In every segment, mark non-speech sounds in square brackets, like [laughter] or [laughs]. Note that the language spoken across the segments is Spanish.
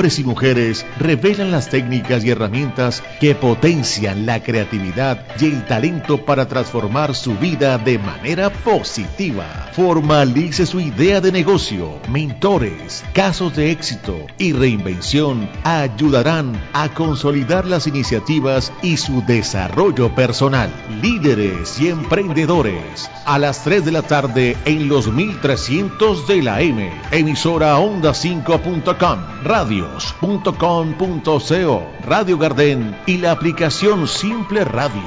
hombres y mujeres revelan las técnicas y herramientas que potencian la creatividad y el talento para transformar su vida de manera positiva. Formalice su idea de negocio, mentores, casos de éxito y reinvención ayudarán a consolidar las iniciativas y su desarrollo personal. Líderes y emprendedores a las 3 de la tarde en los 1300 de la M. Emisora onda 5.com, radios.com.co, Radio Garden y la aplicación Simple Radio.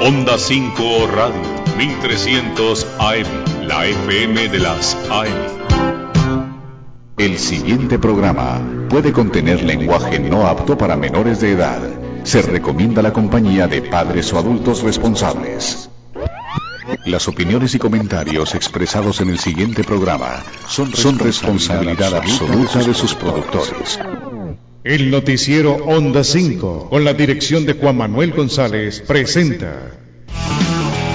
Onda 5 Radio, 1300 AM, la FM de las AM. El siguiente programa puede contener lenguaje no apto para menores de edad. Se recomienda la compañía de padres o adultos responsables. Las opiniones y comentarios expresados en el siguiente programa son, son responsabilidad absoluta de sus productores. El noticiero Onda 5, con la dirección de Juan Manuel González, presenta.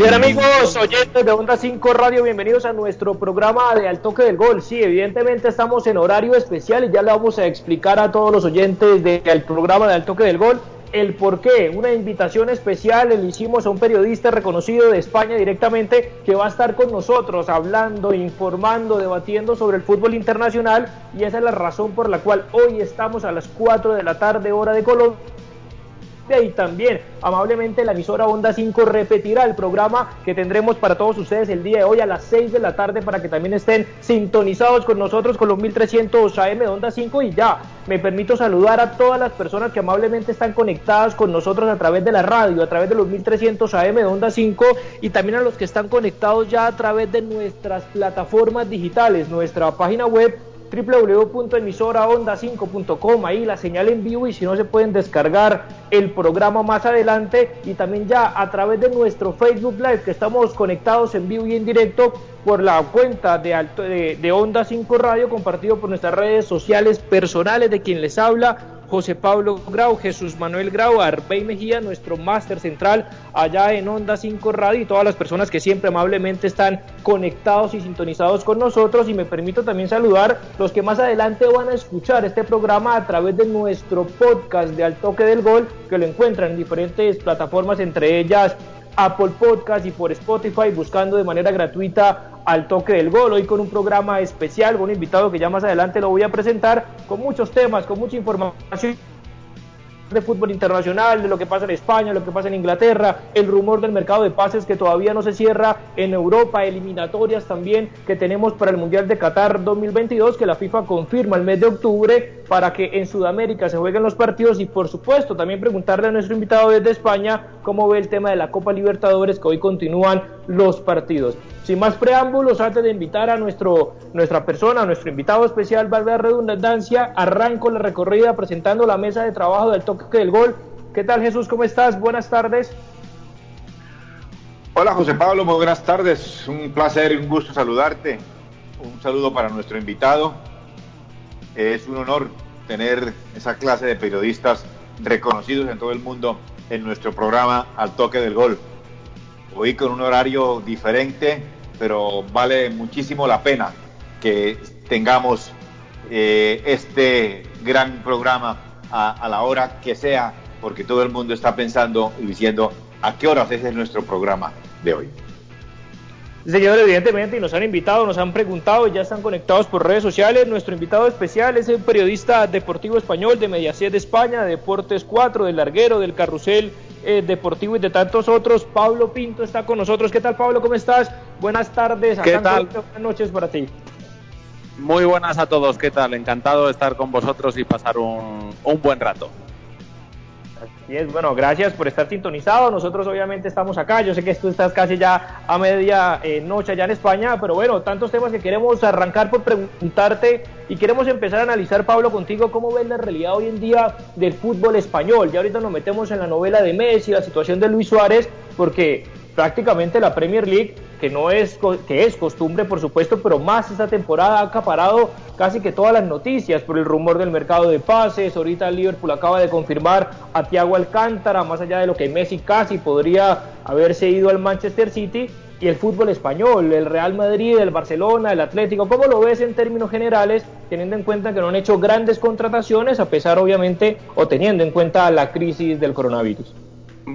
Bien amigos, oyentes de Onda 5 Radio, bienvenidos a nuestro programa de Al Toque del Gol. Sí, evidentemente estamos en horario especial y ya le vamos a explicar a todos los oyentes del programa de Al Toque del Gol el por qué. Una invitación especial le hicimos a un periodista reconocido de España directamente que va a estar con nosotros hablando, informando, debatiendo sobre el fútbol internacional y esa es la razón por la cual hoy estamos a las 4 de la tarde hora de Colombia y también amablemente la emisora Onda 5 repetirá el programa que tendremos para todos ustedes el día de hoy a las 6 de la tarde para que también estén sintonizados con nosotros con los 1300 AM de Onda 5 y ya me permito saludar a todas las personas que amablemente están conectadas con nosotros a través de la radio, a través de los 1300 AM de Onda 5 y también a los que están conectados ya a través de nuestras plataformas digitales, nuestra página web www.emisoraonda5.com, ahí la señal en vivo y si no se pueden descargar el programa más adelante y también ya a través de nuestro Facebook Live que estamos conectados en vivo y en directo por la cuenta de, alto, de, de Onda 5 Radio compartido por nuestras redes sociales personales de quien les habla José Pablo Grau, Jesús Manuel Grau, Arbey Mejía, nuestro máster central allá en Onda 5 Radio y todas las personas que siempre amablemente están conectados y sintonizados con nosotros. Y me permito también saludar los que más adelante van a escuchar este programa a través de nuestro podcast de Al Toque del Gol, que lo encuentran en diferentes plataformas, entre ellas Apple Podcast y por Spotify, buscando de manera gratuita al toque del gol. Hoy con un programa especial, con un invitado que ya más adelante lo voy a presentar, con muchos temas, con mucha información de fútbol internacional, de lo que pasa en España, lo que pasa en Inglaterra, el rumor del mercado de pases que todavía no se cierra en Europa, eliminatorias también que tenemos para el Mundial de Qatar 2022, que la FIFA confirma el mes de octubre para que en Sudamérica se jueguen los partidos y por supuesto también preguntarle a nuestro invitado desde España cómo ve el tema de la Copa Libertadores que hoy continúan los partidos. Sin más preámbulos, antes de invitar a nuestro, nuestra persona, a nuestro invitado especial, la redundancia, arranco la recorrida presentando la mesa de trabajo del toque del gol. ¿Qué tal Jesús? ¿Cómo estás? Buenas tardes. Hola José Pablo, muy buenas tardes. Un placer y un gusto saludarte. Un saludo para nuestro invitado. Es un honor tener esa clase de periodistas reconocidos en todo el mundo en nuestro programa Al Toque del Gol. Hoy con un horario diferente, pero vale muchísimo la pena que tengamos eh, este gran programa a, la hora que sea, porque todo el mundo está pensando y diciendo a qué horas es nuestro programa de hoy. Señor, evidentemente, y nos han invitado, nos han preguntado, y ya están conectados por redes sociales. Nuestro invitado especial es el periodista deportivo español de Mediaset de España, de Deportes 4, del Larguero, del Carrusel eh, deportivo y de tantos otros. Pablo Pinto está con nosotros. ¿Qué tal, Pablo? ¿Cómo estás? Buenas tardes. ¿Qué tal? Buenas noches para ti. Muy buenas a todos. ¿Qué tal? Encantado de estar con vosotros y pasar un, un buen rato. Así es, bueno, gracias por estar sintonizado. Nosotros obviamente estamos acá. Yo sé que tú estás casi ya a media eh, noche allá en España, pero bueno, tantos temas que queremos arrancar por preguntarte y queremos empezar a analizar, Pablo, contigo cómo ves la realidad hoy en día del fútbol español. Ya ahorita nos metemos en la novela de Messi, la situación de Luis Suárez, porque prácticamente la Premier League, que no es que es costumbre por supuesto, pero más esta temporada ha acaparado casi que todas las noticias por el rumor del mercado de pases. Ahorita Liverpool acaba de confirmar a Thiago Alcántara, más allá de lo que Messi casi podría haberse ido al Manchester City. Y el fútbol español, el Real Madrid, el Barcelona, el Atlético, ¿cómo lo ves en términos generales, teniendo en cuenta que no han hecho grandes contrataciones, a pesar obviamente, o teniendo en cuenta la crisis del coronavirus?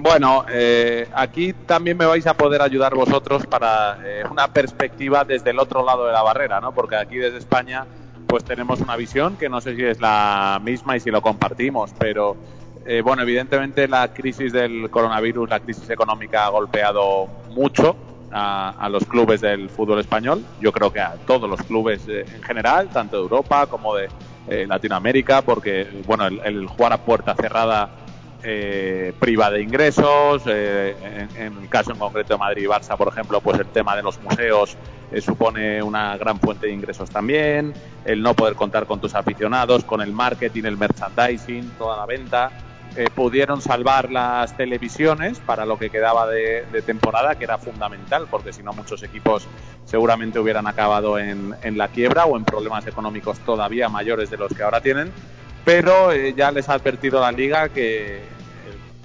Bueno, eh, aquí también me vais a poder ayudar vosotros para eh, una perspectiva desde el otro lado de la barrera, ¿no? Porque aquí desde España pues tenemos una visión que no sé si es la misma y si lo compartimos, pero eh, bueno, evidentemente la crisis del coronavirus, la crisis económica ha golpeado mucho a, los clubes del fútbol español. Yo creo que a todos los clubes en general, tanto de Europa como de Latinoamérica, porque bueno, el, el jugar a puerta cerrada eh, priva de ingresos. Eh, en, el caso en concreto de Madrid y Barça, por ejemplo, pues el tema de los museos eh, supone una gran fuente de ingresos también. El no poder contar con tus aficionados, con el marketing, el merchandising, toda la venta. Eh, pudieron salvar las televisiones para lo que quedaba de, temporada, que era fundamental, porque si no muchos equipos seguramente hubieran acabado en, la quiebra o en problemas económicos todavía mayores de los que ahora tienen pero ya les ha advertido la liga que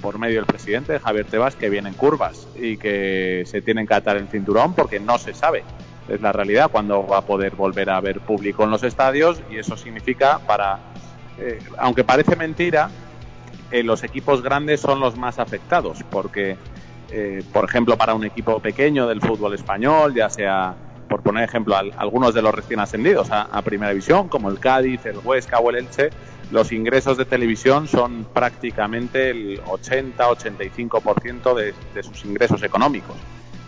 por medio del presidente Javier Tebas que vienen curvas y que se tienen que atar el cinturón porque no se sabe. Es la realidad cuando va a poder volver a haber público en los estadios y eso significa para eh, aunque parece mentira eh, los equipos grandes son los más afectados porque eh, por ejemplo para un equipo pequeño del fútbol español ya sea por poner ejemplo algunos de los recién ascendidos a, primera división como el Cádiz el Huesca o el Elche los ingresos de televisión son prácticamente el 80-85% de, de sus ingresos económicos.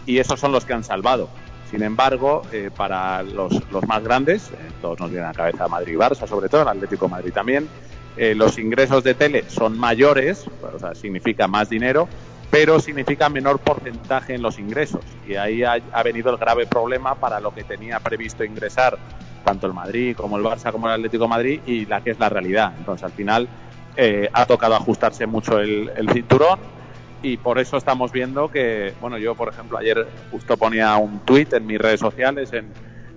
Y esos son los que han salvado. Sin embargo, eh, para los, los, más grandes, eh, todos nos vienen a la cabeza Madrid y Barça, sobre todo el Atlético Madrid también, eh, los ingresos de tele son mayores, o sea, significa más dinero, pero significa menor porcentaje en los ingresos. Y ahí ha, venido el grave problema para lo que tenía previsto ingresar tanto el Madrid como el Barça como el Atlético Madrid y la que es la realidad. Entonces, al final eh, ha tocado ajustarse mucho el, cinturón y por eso estamos viendo que, bueno, yo por ejemplo ayer justo ponía un tuit en mis redes sociales eh,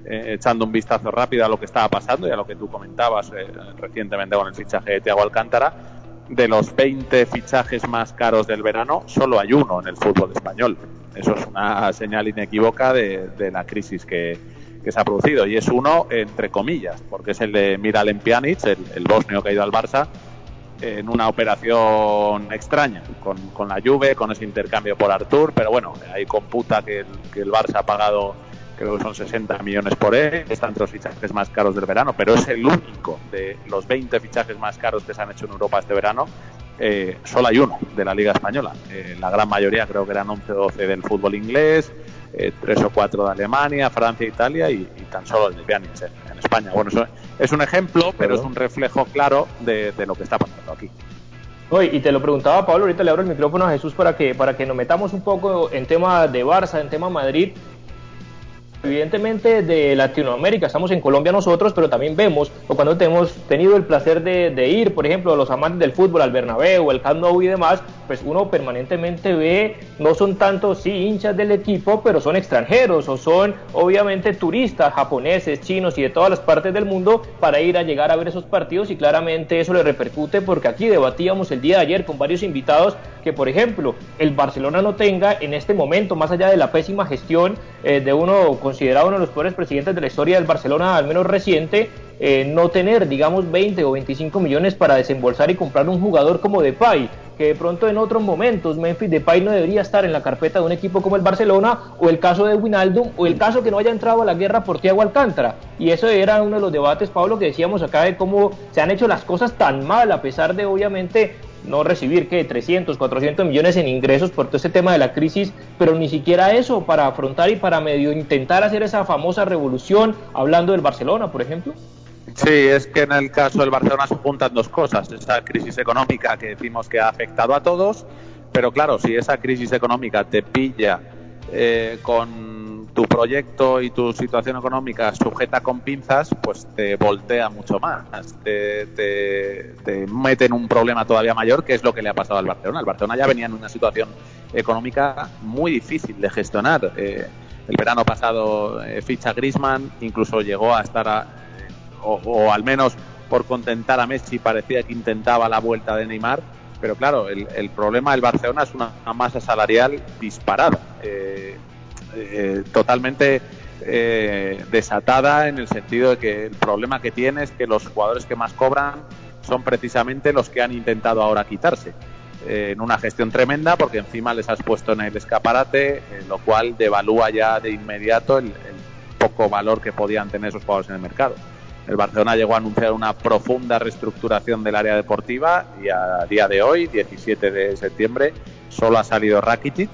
echando un vistazo rápido a lo que estaba pasando y a lo que tú comentabas eh, recientemente con el fichaje de Thiago Alcántara. De los 20 fichajes más caros del verano, solo hay uno en el fútbol español. Eso es una señal inequívoca de, de la crisis que, se ha producido y es uno entre comillas, porque es el de Miralem Pjanic, el, bosnio que ha ido al Barça, en una operación extraña con, la Juve, con ese intercambio por Artur, pero bueno, ahí computa que el Barça ha pagado creo que son 60 millones por él, está entre los fichajes más caros del verano, pero es el único de los 20 fichajes más caros que se han hecho en Europa este verano, eh, solo hay uno de la Liga Española. Eh, la gran mayoría creo que eran 11 o 12 del fútbol inglés, eh, tres o cuatro de Alemania, Francia, Italia y, y tan solo el de Pjanic en, en, España. Bueno, eso es un ejemplo, pero es un reflejo claro de, de lo que está pasando aquí. Oye, y te lo preguntaba Pablo, ahorita le abro el micrófono a Jesús para que, para que nos metamos un poco en tema de Barça, en tema Madrid evidentemente de Latinoamérica, estamos en Colombia nosotros, pero también vemos, o cuando hemos tenido el placer de, ir, por ejemplo, los amantes del fútbol al Bernabéu, el Camp Nou y demás, pues uno permanentemente ve, no son tanto, sí, hinchas del equipo, pero son extranjeros, o son obviamente turistas, japoneses, chinos y de todas las partes del mundo, para ir a llegar a ver esos partidos, y claramente eso le repercute, porque aquí debatíamos el día de ayer con varios invitados, que por ejemplo, el Barcelona no tenga en este momento, más allá de la pésima gestión eh, de uno considerado uno de los peores presidentes de la historia del Barcelona, al menos reciente, eh, no tener, digamos, 20 o 25 millones para desembolsar y comprar un jugador como Depay, que de pronto en otros momentos Memphis Depay no debería estar en la carpeta de un equipo como el Barcelona, o el caso de Winaldum, o el caso que no haya entrado a la guerra por Thiago Alcántara. Y eso era uno de los debates, Pablo, que decíamos acá de cómo se han hecho las cosas tan mal, a pesar de obviamente no recibir que 300, 400 millones en ingresos por todo este tema de la crisis, pero ni siquiera eso para afrontar y para medio intentar hacer esa famosa revolución, hablando del Barcelona, por ejemplo. Sí, es que en el caso del Barcelona se juntan dos cosas, esa crisis económica que decimos que ha afectado a todos, pero claro, si esa crisis económica te pilla eh, con tu proyecto y tu situación económica sujeta con pinzas, pues te voltea mucho más, te, te, mete en un problema todavía mayor, que es lo que le ha pasado al Barcelona. El Barcelona ya venía en una situación económica muy difícil de gestionar. Eh, el verano pasado eh, ficha Grisman, incluso llegó a estar a, o, al menos por contentar a Messi parecía que intentaba la vuelta de Neymar, pero claro, el, problema del Barcelona es una, masa salarial disparada, eh, eh, totalmente eh, desatada en el sentido de que el problema que tiene es que los jugadores que más cobran son precisamente los que han intentado ahora quitarse. en una gestión tremenda porque encima les has puesto en el escaparate, lo cual devalúa ya de inmediato el poco valor que podían tener esos jugadores en el mercado. El Barcelona llegó a anunciar una profunda reestructuración del área deportiva y a día de hoy, 17 de septiembre, solo ha salido Rakitic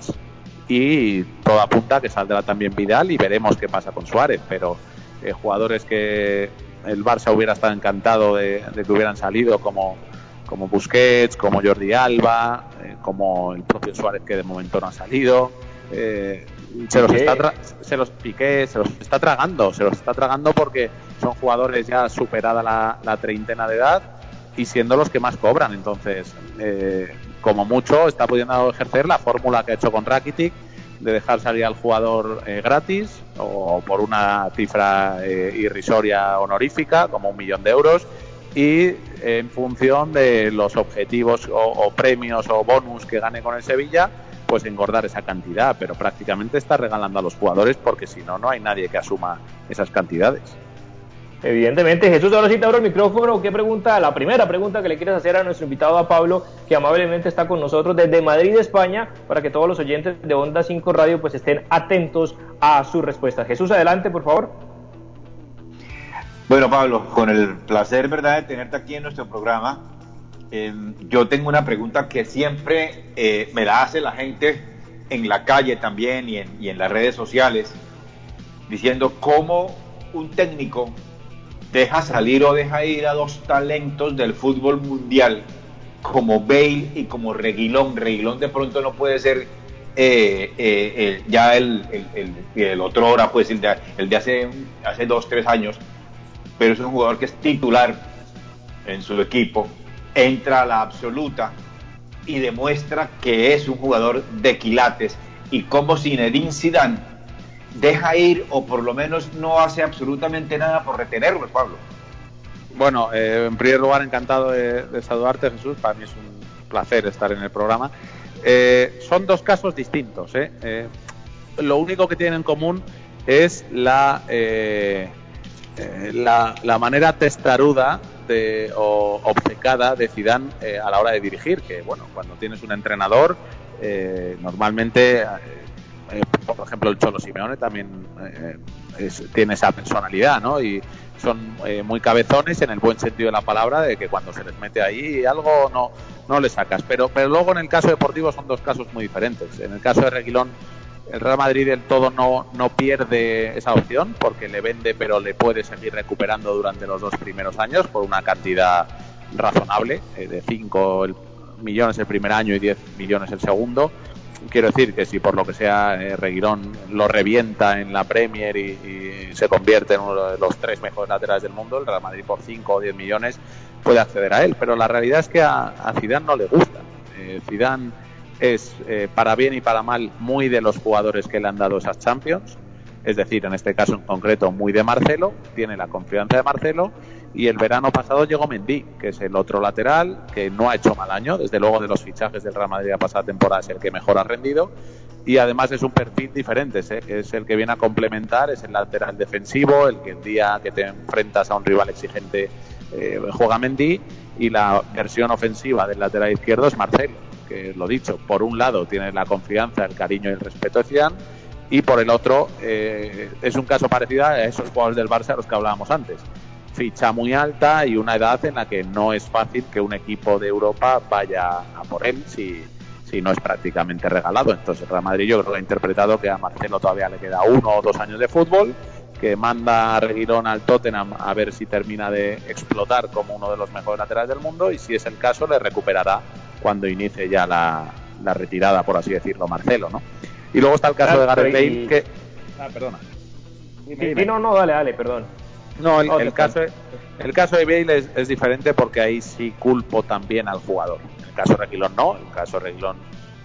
y todo apunta que saldrá también Vidal y veremos qué pasa con Suárez, pero eh, jugadores que el Barça hubiera estado encantado de, que hubieran salido como como Busquets, como Jordi Alba, eh, como el propio Suárez que de momento no ha salido. Eh, se los está se los piqué, se los está tragando, se los está tragando porque son jugadores ya superada la, treintena de edad y siendo los que más cobran. Entonces, eh, como mucho, está pudiendo ejercer la fórmula que ha hecho con Rakitic de dejar salir al jugador eh, gratis o por una cifra eh, irrisoria honorífica, como un millón de euros, y en función de los objetivos o premios o bonus que gane con el Sevilla, pues engordar esa cantidad, pero prácticamente está regalando a los jugadores porque si no, no hay nadie que asuma esas cantidades. Evidentemente, Jesús, ahora sí te abro el micrófono. ¿Qué pregunta? La primera pregunta que le quieres hacer a nuestro invitado, a Pablo, que amablemente está con nosotros desde Madrid, España, para que todos los oyentes de Onda 5 Radio pues estén atentos a su respuesta. Jesús, adelante, por favor. Bueno, Pablo, con el placer, ¿verdad?, de tenerte aquí en nuestro programa. Em, yo tengo una pregunta que siempre eh, me la hace la gente en la calle también y en, y en las redes sociales, diciendo cómo un técnico deja salir o deja ir a dos talentos del fútbol mundial como Bale y como Reguilón. Reguilón de pronto no puede ser eh, eh, ya el, el, otro hora, pues el de, el de hace, hace dos, tres años, pero es un jugador que es titular en su equipo, entra a la absoluta y demuestra que es un jugador de quilates y como Zinedine Zidane deja ir o por lo menos no hace absolutamente nada por retenerlo, Pablo. Bueno, eh, en primer lugar, encantado de, saludarte, Jesús. Para mí es un placer estar en el programa. Eh, son dos casos distintos. ¿eh? lo único que tienen en común es la, la, la, manera testaruda de, o obcecada de Zidane a la hora de dirigir. Que, bueno, cuando tienes un entrenador, normalmente eh, por ejemplo, el Cholo Simeone también eh, tiene esa personalidad, ¿no? Y son eh, muy cabezones en el buen sentido de la palabra, de que cuando se les mete ahí algo no, no le sacas. Pero, pero luego en el caso deportivo son dos casos muy diferentes. En el caso de Reguilón, el Real Madrid del todo no, no pierde esa opción porque le vende, pero le puede seguir recuperando durante los dos primeros años por una cantidad razonable, de 5 millones el primer año y 10 millones el segundo quiero decir que si por lo que sea eh, lo revienta en la Premier y, se convierte en uno de los tres mejores laterales del mundo, el Real Madrid por 5 o 10 millones puede acceder a él. Pero la realidad es que a, a Zidane no le gusta. Eh, Zidane es, eh, para bien y para mal, muy de los jugadores que le han dado esas Champions. Es decir, en este caso en concreto, muy de Marcelo. Tiene la confianza de Marcelo y el verano pasado llegó Mendy, que es el otro lateral, que no ha hecho mal año, desde luego de los fichajes del Real Madrid la pasada temporada es el que mejor ha rendido, y además es un perfil diferente, ¿eh? es el que viene a complementar, es el lateral defensivo, el que el día que te enfrentas a un rival exigente eh, juega Mendy, y la versión ofensiva del lateral izquierdo es Marcelo, que lo dicho, por un lado tiene la confianza, el cariño y el respeto de Zidane, y por el otro eh, es un caso parecido a esos jugadores del Barça a los que hablábamos antes ficha muy alta y una edad en la que no es fácil que un equipo de Europa vaya a por él si, si no es prácticamente regalado. Entonces Real Madrid yo creo que ha interpretado que a Marcelo todavía le queda uno o dos años de fútbol, que manda a Reguilón al Tottenham a ver si termina de explotar como uno de los mejores laterales del mundo y si es el caso le recuperará cuando inicie ya la, la retirada, por así decirlo, Marcelo, ¿no? Y luego está el caso de Gareth Bale que... Ah, perdona. Sí, no, no, dale, dale, perdón. No, el, caso, el caso de Bale es, diferente porque ahí sí culpo también al jugador. En el caso de Reguilón no, en el caso de Reguilón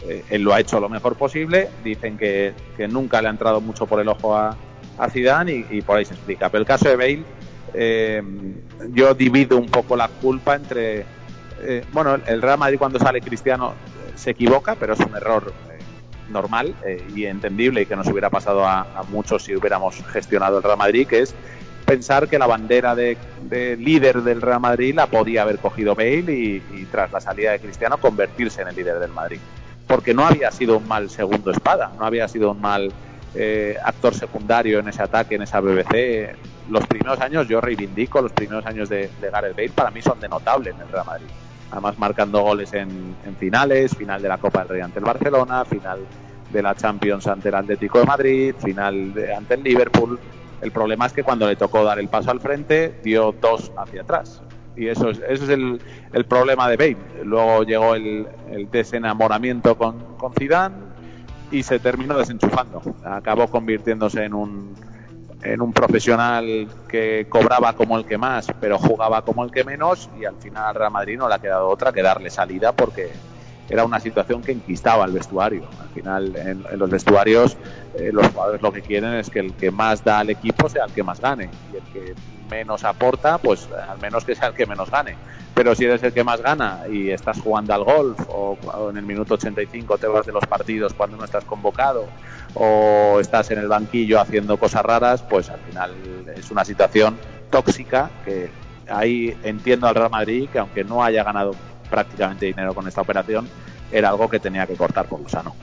eh, él lo ha hecho lo mejor posible. Dicen que, nunca le ha entrado mucho por el ojo a, a Zidane y, por ahí se explica. Pero el caso de Bale, eh, yo divido un poco la culpa entre... Eh, bueno, el Real Madrid cuando sale Cristiano se equivoca, pero es un error normal y entendible y que nos hubiera pasado a, a, muchos si hubiéramos gestionado el Real Madrid, que es pensar que la bandera de, líder del Real Madrid la podía haber cogido Bale y, tras la salida de Cristiano convertirse en el líder del Madrid. Porque no había sido un mal segundo espada, no había sido un mal eh, actor secundario en ese ataque, en esa BBC. Los primeros años, yo reivindico, los primeros años de, Gareth Bale para mí son de notable en el Real Madrid. Además marcando goles en, finales, final de la Copa del Rey ante el Barcelona, final de la Champions ante el Atlético de Madrid, final ante el Liverpool. El problema es que cuando le tocó dar el paso al frente, dio dos hacia atrás. Y eso es, eso es el, problema de Bale. Luego llegó el, el desenamoramiento con, con Zidane y se terminó desenchufando. Acabó convirtiéndose en un, en un profesional que cobraba como el que más, pero jugaba como el que menos y al final al Real Madrid no le ha quedado otra que darle salida porque era una situación que enquistaba el vestuario. Al final, en, los vestuarios, eh, los jugadores lo que quieren es que el que más da al equipo sea el que más gane. Y el que menos aporta, pues al menos que sea el que menos gane. Pero si eres el que más gana y estás jugando al golf o, en el minuto 85 te vas de los partidos cuando no estás convocado o estás en el banquillo haciendo cosas raras, pues al final es una situación tóxica que ahí entiendo al Real Madrid que aunque no haya ganado prácticamente dinero con esta operación, era algo que tenía que cortar por lo.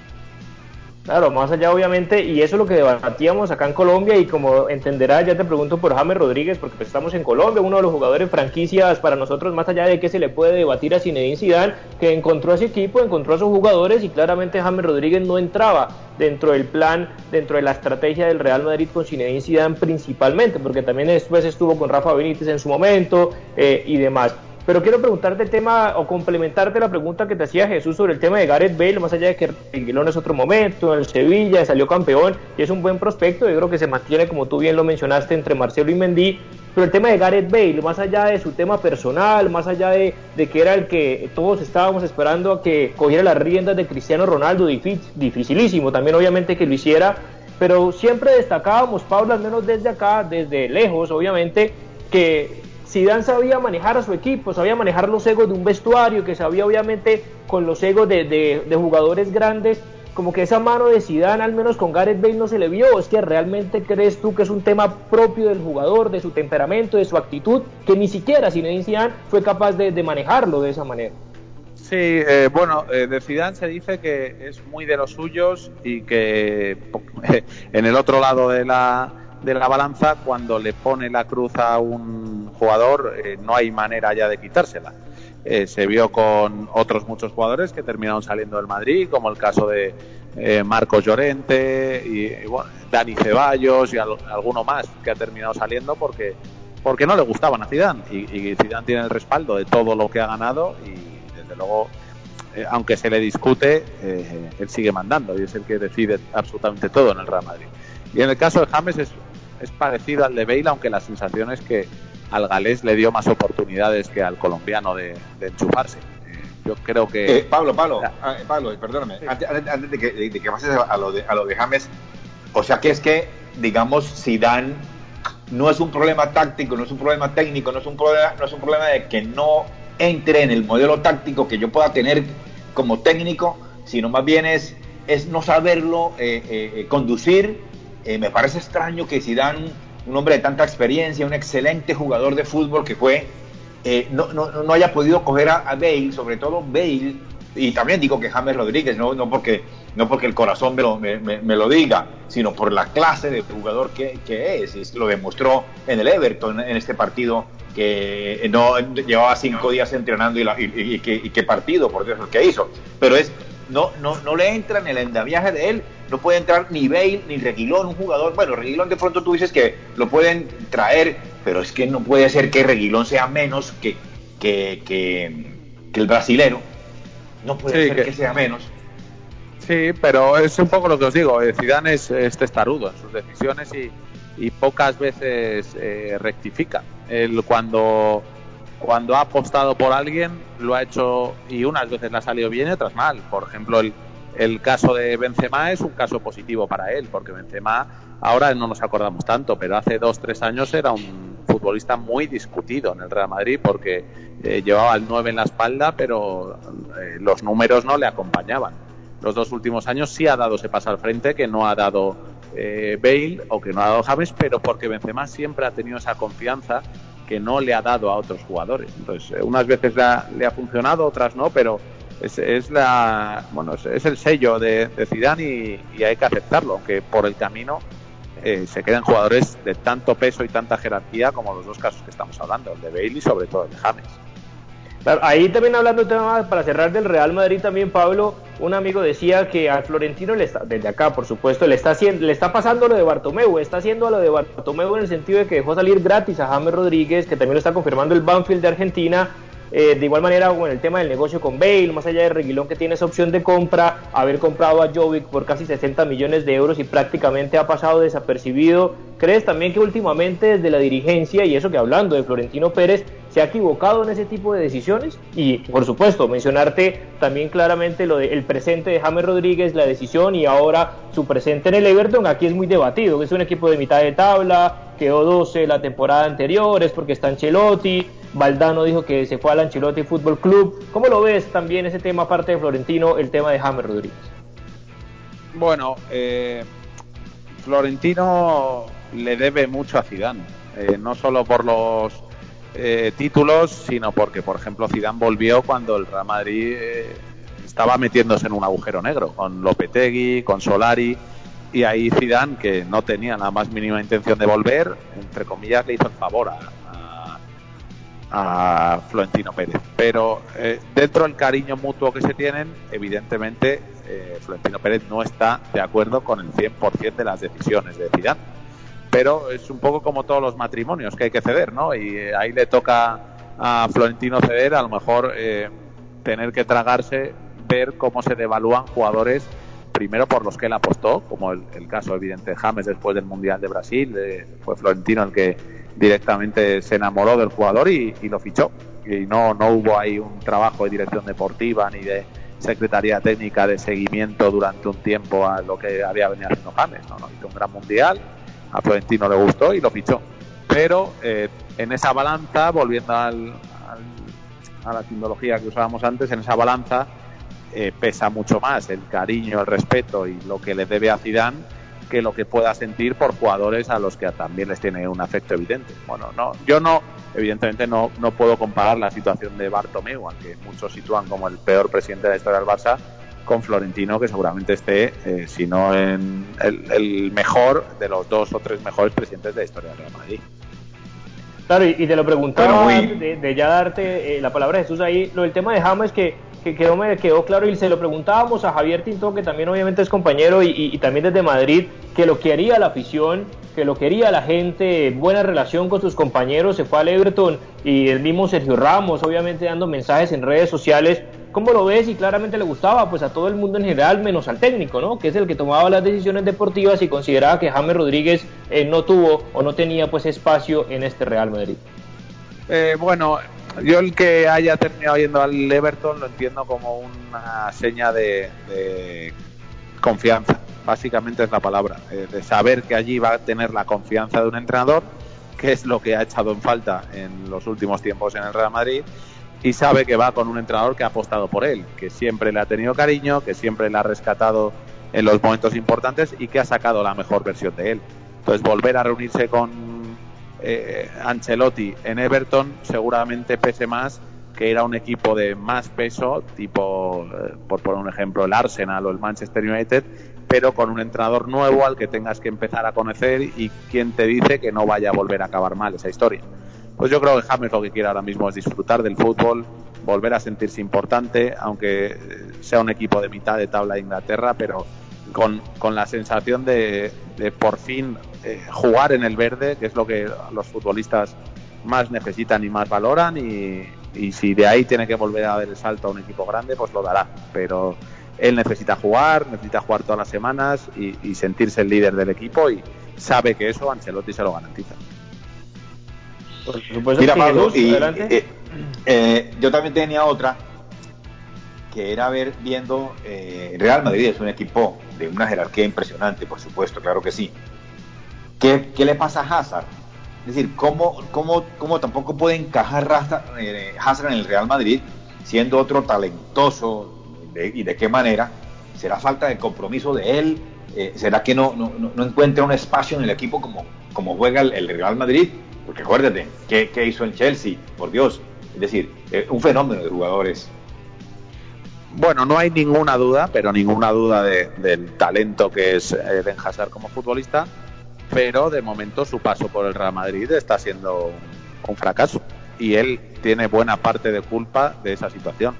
Claro, más allá obviamente, y eso es lo que debatíamos acá en Colombia, y como entenderás, ya te pregunto por James Rodríguez, porque pues estamos en Colombia, uno de los jugadores franquicias para nosotros, más allá de que se le puede debatir a Zinedine Zidane, que encontró a ese equipo, encontró a sus jugadores, y claramente James Rodríguez no entraba dentro del plan, dentro de la estrategia del Real Madrid con Zinedine Zidane principalmente, porque también después estuvo con Rafa Benítez en su momento eh, y demás. Pero quiero preguntarte el tema o complementarte la pregunta que te hacía Jesús sobre el tema de Gareth Bale, más allá de que Reguilón es otro momento, en Sevilla salió campeón y es un buen prospecto, yo creo que se mantiene como tú bien lo mencionaste entre Marcelo y Mendy, pero el tema de Gareth Bale, más allá de su tema personal, más allá de, que era el que todos estábamos esperando a que cogiera las riendas de Cristiano Ronaldo, dificilísimo también obviamente que lo hiciera, pero siempre destacábamos, Pablo, al menos desde acá, desde lejos, obviamente, que Zidane sabía manejar a su equipo, sabía manejar los egos de un vestuario, que sabía obviamente con los egos de, jugadores grandes, como que esa mano de Zidane, al menos con Gareth Bale, no se le vio. ¿Es que realmente crees tú que es un tema propio del jugador, de su temperamento, de su actitud, que ni siquiera Zinedine Zidane fue capaz de, manejarlo de esa manera? Sí, eh, bueno, eh, de Zidane se dice que es muy de los suyos y que [laughs] en el otro lado de la de la balanza, cuando le pone la cruz a un jugador, eh, no hay manera ya de quitársela. Eh, se vio con otros muchos jugadores que terminaron saliendo del Madrid, como el caso de eh, Marcos Llorente y, Dani Ceballos y alguno más que ha terminado saliendo porque porque no le gustaban a Zidane y, y Zidane tiene el respaldo de todo lo que ha ganado y desde luego aunque se le discute él sigue mandando y es el que decide absolutamente todo en el Real Madrid y en el caso de James es es parecido al de Bale, aunque la sensación es que al galés le dio más oportunidades que al colombiano de, enchufarse. Eh, yo creo que. Eh, Pablo, Pablo, ah, Pablo, perdóname, antes, de, que, pases a lo, de, a lo de James, o sea que es que, digamos, Zidane no es un problema táctico, no es un problema técnico, no es un problema, no es un problema de que no entre en el modelo táctico que yo pueda tener como técnico, sino más bien es, es no saberlo eh, conducir eh, me parece extraño que Zidane, un hombre de tanta experiencia, un excelente jugador de fútbol que fue, eh, no, no, no, haya podido coger a, Bale, sobre todo Bale, y también digo que James Rodríguez, no, no, porque, no porque el corazón me lo, me, lo diga, sino por la clase de jugador que, que es. Lo demostró en el Everton en este partido que no llevaba cinco días entrenando y, y, qué partido, por Dios, el que hizo. Pero es no, no, no le entra en el endaviaje de él, no puede entrar ni Bale ni Reguilón, un jugador, bueno, Reguilón de pronto tú dices que lo pueden traer, pero es que no puede ser que Reguilón sea menos que, que, que, el brasilero, no puede ser que... sea menos. Sí, pero es un poco lo que os digo, eh, Zidane es, es testarudo en sus decisiones y, y pocas veces eh, rectifica. Él cuando cuando ha apostado por alguien lo ha hecho y unas veces le ha salido bien y otras mal. Por ejemplo, el, el caso de Benzema es un caso positivo para él, porque Benzema ahora no nos acordamos tanto, pero hace dos, tres años era un futbolista muy discutido en el Real Madrid porque eh, llevaba el 9 en la espalda, pero eh, los números no le acompañaban. Los dos últimos años sí ha dado ese paso al frente que no ha dado eh, Bale o que no ha dado James, pero porque Benzema siempre ha tenido esa confianza que no le ha dado a otros jugadores. Entonces, eh, unas veces le ha, funcionado, otras no, pero es, es la bueno es, el sello de, de Zidane y, hay que aceptarlo, aunque por el camino eh, se quedan jugadores de tanto peso y tanta jerarquía como los dos casos que estamos hablando, el de Bailey y sobre todo el de James. Ahí también hablando para cerrar del Real Madrid también Pablo, un amigo decía que al Florentino le está, desde acá por supuesto, le está haciendo, le está pasando lo de Bartomeu, está haciendo lo de Bartomeu en el sentido de que dejó salir gratis a James Rodríguez, que también lo está confirmando el Banfield de Argentina, eh, de igual manera, con el tema del negocio con Bale, más allá de Reguilón que tiene esa opción de compra, haber comprado a Jovic por casi 60 millones de euros y prácticamente ha pasado desapercibido. ¿Crees también que últimamente desde la dirigencia, y eso que hablando de Florentino Pérez, se ha equivocado en ese tipo de decisiones? Y por supuesto, mencionarte también claramente lo del presente de James Rodríguez, la decisión y ahora su presente en el Everton, aquí es muy debatido, es un equipo de mitad de tabla, quedó 12 la temporada anterior, es porque está Ancelotti, Valdano dijo que se fue al Ancelotti Fútbol Club. ¿Cómo lo ves también ese tema, aparte de Florentino, el tema de James Rodríguez? Bueno, eh, Florentino le debe mucho a Zidane, eh, no solo por los eh, títulos, sino porque, por ejemplo, Zidane volvió cuando el Real Madrid estaba metiéndose en un agujero negro, con Lopetegui, con Solari, y ahí Zidane, que no tenía la más mínima intención de volver, entre comillas, le hizo el favor a, a Florentino Pérez. Pero eh, dentro del cariño mutuo que se tienen, evidentemente eh, Florentino Pérez no está de acuerdo con el 100% de las decisiones de Zidane. Pero es un poco como todos los matrimonios que hay que ceder, ¿no? Y eh, ahí le toca a Florentino ceder, a lo mejor tener que tragarse, ver cómo se devalúan jugadores primero por los que él apostó, como el, caso evidente de James después del Mundial de Brasil, fue Florentino el que directamente se enamoró del jugador y, lo fichó. Y no, no hubo ahí un trabajo de dirección deportiva ni de secretaría técnica de seguimiento durante un tiempo a lo que había venido haciendo James. ¿no? Hizo un gran mundial, a Florentino le gustó y lo fichó. Pero eh, en esa balanza, volviendo al, a la tecnología que usábamos antes, en esa balanza eh, pesa mucho más el cariño, el respeto y lo que le debe a Zidane que lo que pueda sentir por jugadores a los que también les tiene un afecto evidente. Bueno, no, yo no, evidentemente no, no puedo comparar la situación de Bartomeu, aunque muchos sitúan como el peor presidente de la historia del Barça, con Florentino, que seguramente esté, eh, si no en el, mejor de los dos o tres mejores presidentes de la historia del Real Madrid. Claro, y, te lo preguntaba de, ya darte eh, la palabra Jesús ahí, lo del tema de James que que quedó, me quedó claro y se lo preguntábamos a Javier Tinto, que también obviamente es compañero y, también desde Madrid, que lo quería la afición, que lo quería la gente, buena relación con sus compañeros, se fue al Everton y el mismo Sergio Ramos, obviamente dando mensajes en redes sociales. ¿Cómo lo ves? Y claramente le gustaba pues a todo el mundo en general, menos al técnico, ¿no? Que es el que tomaba las decisiones deportivas y consideraba que James Rodríguez eh, no tuvo o no tenía pues espacio en este Real Madrid. Eh, bueno, yo el que haya terminado yendo al Everton lo entiendo como una seña de, confianza. Básicamente es la palabra, eh, de saber que allí va a tener la confianza de un entrenador, que es lo que ha echado en falta en los últimos tiempos en el Real Madrid, y sabe que va con un entrenador que ha apostado por él, que siempre le ha tenido cariño, que siempre le ha rescatado en los momentos importantes y que ha sacado la mejor versión de él. Entonces volver a reunirse con eh, Ancelotti en Everton seguramente pese más que era un equipo de más peso, tipo, eh, por poner un ejemplo, el Arsenal o el Manchester United, pero con un entrenador nuevo al que tengas que empezar a conocer y quien te dice que no vaya a volver a acabar mal esa historia. Pues yo creo que James lo que quiere ahora mismo es disfrutar del fútbol, volver a sentirse importante, aunque sea un equipo de mitad de tabla de Inglaterra, pero con, con la sensación de, de por fin eh, jugar en el verde, que es lo que los futbolistas más necesitan y más valoran, y, y si de ahí tiene que volver a dar el salto a un equipo grande, pues lo dará. Pero él necesita jugar, necesita jugar todas las semanas y, y sentirse el líder del equipo y sabe que eso Ancelotti se lo garantiza. Por supuesto, Mira, Pablo, y, eh, eh, yo también tenía otra que era ver viendo eh, Real Madrid es un equipo de una jerarquía impresionante, por supuesto, claro que sí. ¿Qué, le pasa a Hazard? Es decir, ¿cómo, cómo, cómo tampoco puede encajar eh, Hazard en el Real Madrid siendo otro talentoso y de qué manera? ¿Será falta de compromiso de él? Eh, ¿Será que no, no, encuentra un espacio en el equipo como, como juega el, Real Madrid? Porque acuérdate, ¿qué, ¿qué, hizo en Chelsea? Por Dios. Es decir, eh, un fenómeno de jugadores. Bueno, no hay ninguna duda, pero ninguna duda de, del talento que es Eden Hazard como futbolista, pero de momento su paso por el Real Madrid está siendo un, fracaso y él tiene buena parte de culpa de esa situación,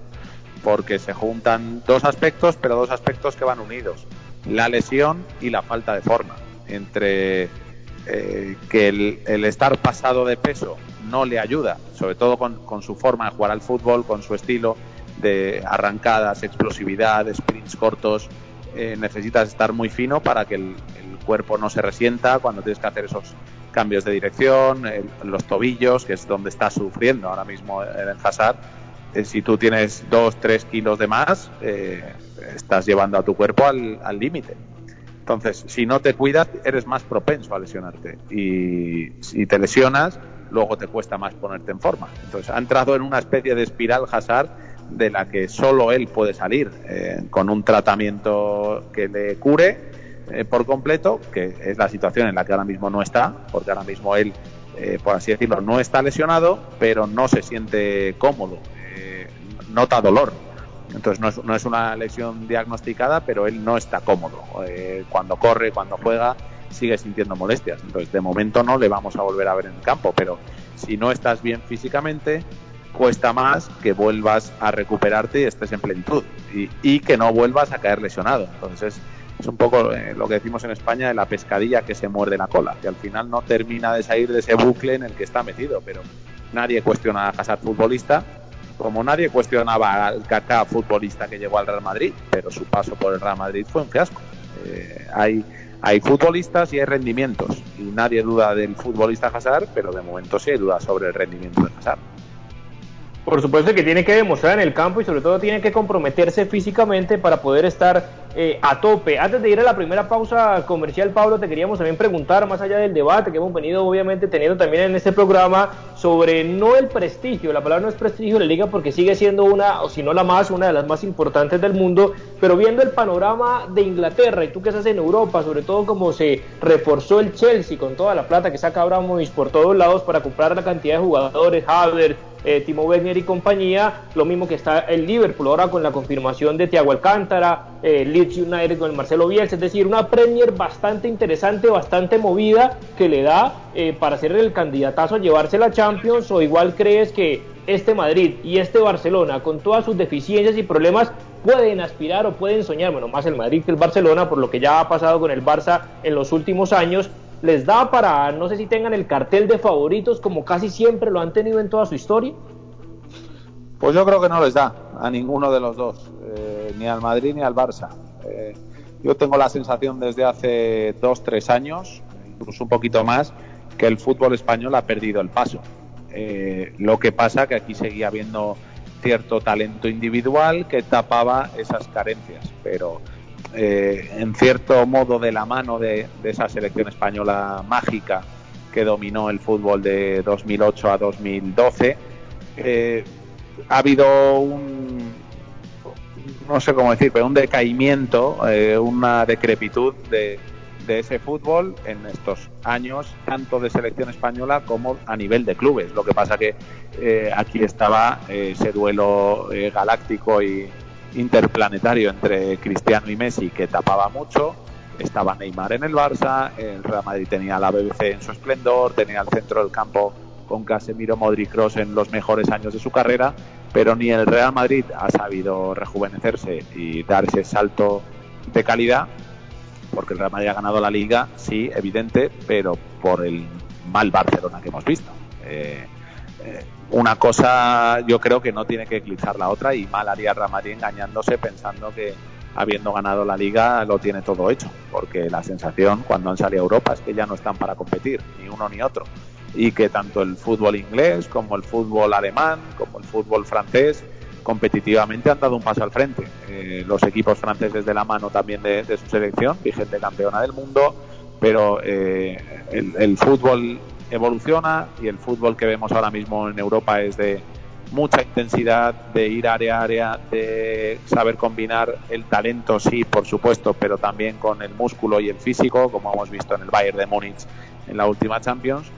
porque se juntan dos aspectos, pero dos aspectos que van unidos, la lesión y la falta de forma, entre eh, que el, el, estar pasado de peso no le ayuda, sobre todo con, su forma de jugar al fútbol, con su estilo de arrancadas, explosividad, sprints cortos. Eh, necesitas estar muy fino para que el, cuerpo no se resienta cuando tienes que hacer esos cambios de dirección, los tobillos, que es donde está sufriendo ahora mismo el Hazard. Eh, si tú tienes 2, 3 kilos de más, eh, estás llevando a tu cuerpo al límite. Entonces, si no te cuidas, eres más propenso a lesionarte. Y si te lesionas, luego te cuesta más ponerte en forma. Entonces, ha entrado en una especie de espiral Hazard de la que solo él puede salir eh, con un tratamiento que le cure eh, por completo, que es la situación en la que ahora mismo no está, porque ahora mismo él, eh, por así decirlo, no está lesionado, pero no se siente cómodo, eh, nota dolor entonces no es, no es, una lesión diagnosticada, pero él no está cómodo. Cuando corre, cuando juega, sigue sintiendo molestias. Entonces de momento no le vamos a volver a ver en el campo, pero si no estás bien físicamente, cuesta más que vuelvas a recuperarte y estés en plenitud y, y que no vuelvas a caer lesionado. Entonces es, un poco eh, lo que decimos en España de la pescadilla que se muerde la cola, que al final no termina de salir de ese bucle en el que está metido, pero nadie cuestiona a Hazard futbolista, como nadie cuestionaba al Kaká futbolista que llegó al Real Madrid, pero su paso por el Real Madrid fue un fiasco. Eh, hay, futbolistas y hay rendimientos, y nadie duda del futbolista Hazard, pero de momento sí hay dudas sobre el rendimiento de Hazard. Por supuesto que tiene que demostrar en el campo y sobre todo tiene que comprometerse físicamente para poder estar eh, a tope. Antes de ir a la primera pausa comercial, Pablo, te queríamos también preguntar, más allá del debate que hemos venido obviamente teniendo también en este programa, sobre no el prestigio, la palabra no es prestigio de la liga porque sigue siendo una, o si no la más, una de las más importantes del mundo, pero viendo el panorama de Inglaterra y tú que estás en Europa, sobre todo como se reforzó el Chelsea con toda la plata que saca Abramovich por todos lados para comprar la cantidad de jugadores, Havertz, eh, Timo Werner y compañía, lo mismo que está el Liverpool ahora con la confirmación de Thiago Alcántara, eh, Leeds United con el Marcelo Bielsa, es decir, una Premier bastante interesante, bastante movida que le da eh, para ser el candidatazo a llevarse la Champions o igual crees que este Madrid y este Barcelona con todas sus deficiencias y problemas pueden aspirar o pueden soñar, bueno, más el Madrid que el Barcelona por lo que ya ha pasado con el Barça en los últimos años, les da para, no sé si tengan el cartel de favoritos como casi siempre lo han tenido en toda su historia? Pues yo creo que no les da a ninguno de los dos, eh, ni al Madrid ni al Barça. Eh, yo tengo la sensación desde hace dos, tres años, incluso un poquito más, que el fútbol español ha perdido el paso. Eh, lo que pasa que aquí seguía habiendo cierto talento individual que tapaba esas carencias, pero eh, en cierto modo de la mano de, esa selección española mágica que dominó el fútbol de 2008 a 2012. Eh, ha habido un, no sé cómo decir, pero un decaimiento, eh, una decrepitud de, de ese fútbol en estos años, tanto de selección española como a nivel de clubes. Lo que pasa que eh, aquí estaba eh, ese duelo eh, galáctico y interplanetario entre Cristiano y Messi que tapaba mucho. Estaba Neymar en el Barça, el Real Madrid tenía la BBC en su esplendor, tenía el centro del campo con Casemiro, Modric, Kroos en los mejores años de su carrera, pero ni el Real Madrid ha sabido rejuvenecerse y dar ese salto de calidad, porque el Real Madrid ha ganado la liga, sí, evidente, pero por el mal Barcelona que hemos visto. Eh, eh, una cosa yo creo que no tiene que eclipsar la otra y mal haría Real engañándose pensando que habiendo ganado la liga lo tiene todo hecho, porque la sensación cuando han salido a Europa es que ya no están para competir, ni uno ni otro, y que tanto el fútbol inglés como el fútbol alemán, como el fútbol francés, competitivamente han dado un paso al frente. Eh, los equipos franceses de la mano también de, su selección, vigente campeona del mundo, pero eh, el, fútbol evoluciona y el fútbol que vemos ahora mismo en Europa es de mucha intensidad, de ir área a área, de saber combinar el talento, sí, por supuesto, pero también con el músculo y el físico, como hemos visto en el Bayern de Múnich en la última Champions.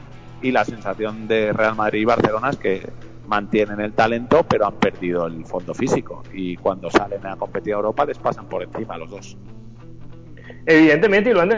Y la sensación de Real Madrid y Barcelona es que mantienen el talento, pero han perdido el fondo físico. Y cuando salen a competir a Europa les pasan por encima los dos. Evidentemente, y lo han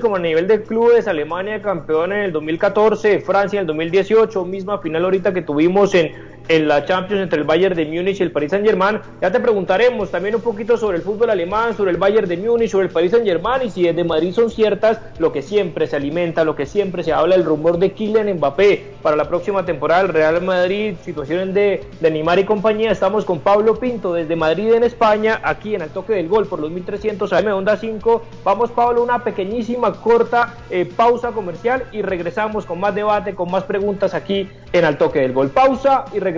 como a nivel de clubes, Alemania campeón en el 2014, Francia en el 2018, misma final ahorita que tuvimos en en la Champions entre el Bayern de Múnich y el Paris Saint Germain. Ya te preguntaremos también un poquito sobre el fútbol alemán, sobre el Bayern de Múnich, sobre el Paris Saint Germain y si desde Madrid son ciertas lo que siempre se alimenta, lo que siempre se habla, el rumor de Kylian Mbappé para la próxima temporada el Real Madrid, situaciones de, de Neymar y compañía. Estamos con Pablo Pinto desde Madrid en España, aquí en el toque del gol por los 1300 AM Onda 5. Vamos Pablo, una pequeñísima, corta eh, pausa comercial y regresamos con más debate, con más preguntas aquí en Al Toque del Gol. Pausa y regresamos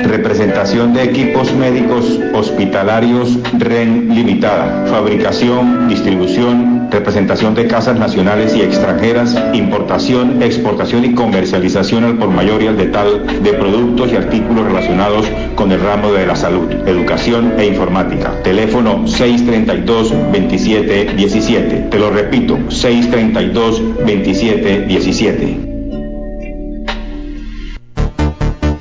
Representación de equipos médicos hospitalarios REN Limitada. Fabricación, distribución, representación de casas nacionales y extranjeras, importación, exportación y comercialización al por mayor y al detal de productos y artículos relacionados con el ramo de la salud, educación e informática. Teléfono 632-2717. Te lo repito, 632-2717.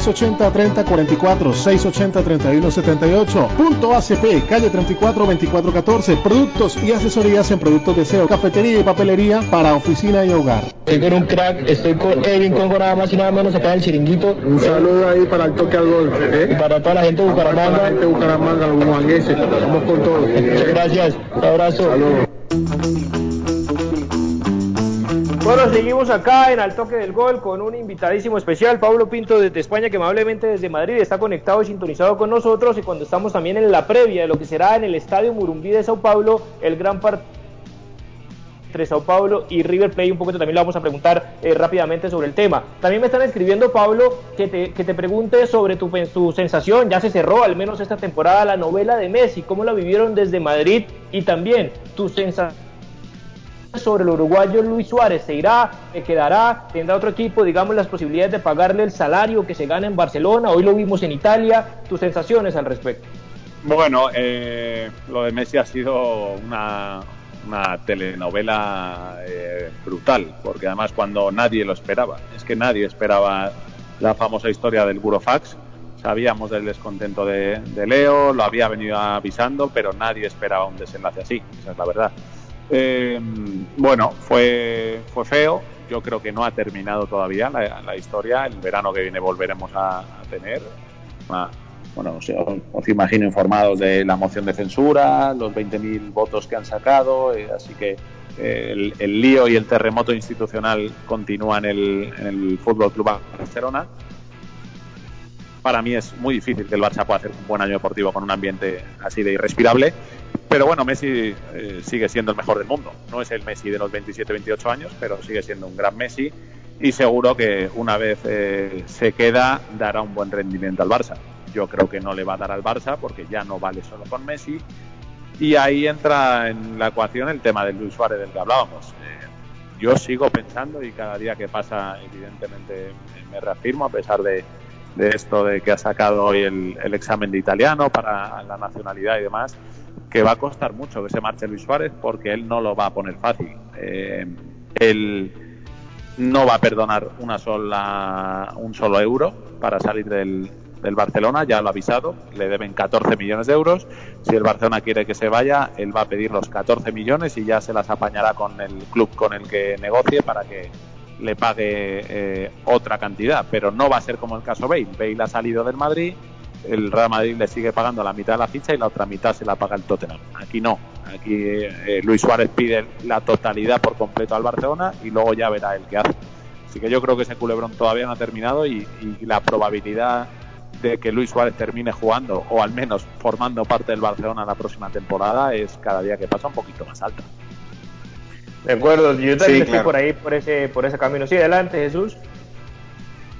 3044 680 3178 Punto ACP, calle 34 2414. Productos y asesorías en productos de SEO, cafetería y papelería para oficina y hogar. Estoy con un crack, estoy con Edwin con nada más y nada menos acá en el chiringuito. Un saludo ahí para el toque al gol. ¿eh? Y para toda la gente de Bucaramanga. Para la gente de Bucaramanga, los bumangueses. Vamos con todo. Muchas gracias. Un abrazo. Saludos. Bueno, seguimos acá en Al Toque del Gol con un invitadísimo especial, Pablo Pinto desde España, que amablemente desde Madrid está conectado y sintonizado con nosotros. Y cuando estamos también en la previa de lo que será en el Estadio Murumbí de Sao Paulo, el gran partido entre Sao Paulo y River Plate. Un poquito también le vamos a preguntar eh, rápidamente sobre el tema. También me están escribiendo, Pablo, que te, que te pregunte sobre tu, tu sensación. Ya se cerró, al menos esta temporada, la novela de Messi. ¿Cómo la vivieron desde Madrid? Y también tu sensación sobre el uruguayo Luis Suárez? ¿Se irá? ¿Se quedará? ¿Tendrá otro equipo, digamos, las posibilidades de pagarle el salario que se gana en Barcelona? Hoy lo vimos en Italia. ¿Tus sensaciones al respecto? Bueno, eh, lo de Messi ha sido una, una telenovela eh, brutal, porque además cuando nadie lo esperaba, es que nadie esperaba la famosa historia del burofax, sabíamos del descontento de, de Leo, lo había venido avisando, pero nadie esperaba un desenlace así, esa es la verdad. Eh, bueno, fue, fue feo, yo creo que no ha terminado todavía la, historia, el verano que viene volveremos a, tener una, bueno, os, imagino informados de la moción de censura, los 20.000 votos que han sacado, eh, así que eh, el, el, lío y el terremoto institucional continúan en el, en el Fútbol Club Barcelona. Para mí es muy difícil que el Barça pueda hacer un buen año deportivo con un ambiente así de irrespirable. Pero bueno, Messi eh, sigue siendo el mejor del mundo. No es el Messi de los 27-28 años, pero sigue siendo un gran Messi. Y seguro que una vez eh, se queda, dará un buen rendimiento al Barça. Yo creo que no le va a dar al Barça porque ya no vale solo con Messi. Y ahí entra en la ecuación el tema del Luis Suárez del que hablábamos. Eh, yo sigo pensando y cada día que pasa, evidentemente, me reafirmo a pesar de, de esto de que ha sacado hoy el, examen de italiano para la nacionalidad y demás, que va a costar mucho que se marche Luis Suárez porque él no lo va a poner fácil. Eh, él no va a perdonar una sola, un solo euro para salir del, del Barcelona, ya lo ha avisado, le deben 14 millones de euros. Si el Barcelona quiere que se vaya, él va a pedir los 14 millones y ya se las apañará con el club con el que negocie para que le pague eh, otra cantidad, pero no va a ser como el caso Bale. Bale ha salido del Madrid, el Real Madrid le sigue pagando la mitad de la ficha y la otra mitad se la paga el Tottenham. Aquí no, aquí eh, Luis Suárez pide la totalidad por completo al Barcelona y luego ya verá el que hace. Así que yo creo que ese culebrón todavía no ha terminado y, y la probabilidad de que Luis Suárez termine jugando o al menos formando parte del Barcelona la próxima temporada es cada día que pasa un poquito más alta. De acuerdo, yo también sí, estoy claro. por ahí, por ese, por ese camino. Sí, adelante, Jesús.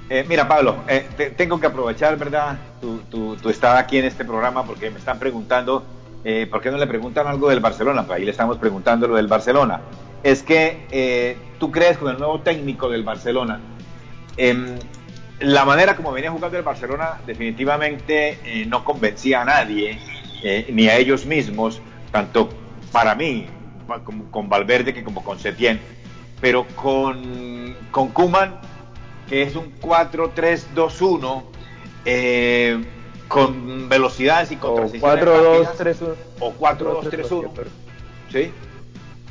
Eh, mira, Pablo, eh, te, tengo que aprovechar, ¿verdad? Tu, tu, aquí en este programa porque me están preguntando, eh, ¿por qué no le preguntan algo del Barcelona? Pues ahí le estamos preguntando lo del Barcelona. Es que eh, tú crees con el nuevo técnico del Barcelona, em, la manera como venía jugando el Barcelona definitivamente no convencía a nadie, ni a ellos mismos, tanto para mí, con, con Valverde que como con Setién, pero con, con Kuman, que es un 4-3-2-1, eh, con velocidades y con o 4-2-3-1. O 4-2-3-1. ¿Sí?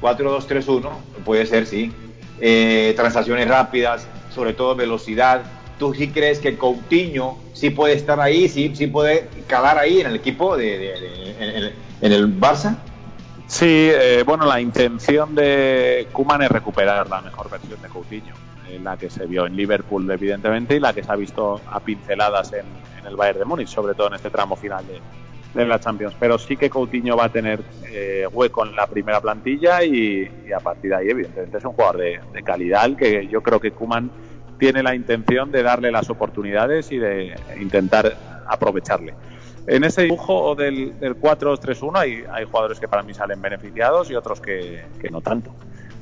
4-2-3-1, puede ser, sí. Eh, transacciones rápidas, sobre todo velocidad. ¿Tú sí crees que Coutinho sí puede estar ahí, sí, sí puede calar ahí en el equipo, de, de, de en, el, en el Barça? Sí, eh, bueno, la intención de Kuman es recuperar la mejor versión de Coutinho, la que se vio en Liverpool, evidentemente, y la que se ha visto a pinceladas en, en el Bayern de Múnich, sobre todo en este tramo final de, la Champions. Pero sí que Coutinho va a tener eh, hueco en la primera plantilla y, y, a partir de ahí, evidentemente, es un jugador de, de calidad que yo creo que Kuman tiene la intención de darle las oportunidades y de intentar aprovecharle. En ese dibujo del, del 4-3-1 hay, hay, jugadores que para mí salen beneficiados y otros que, que no tanto.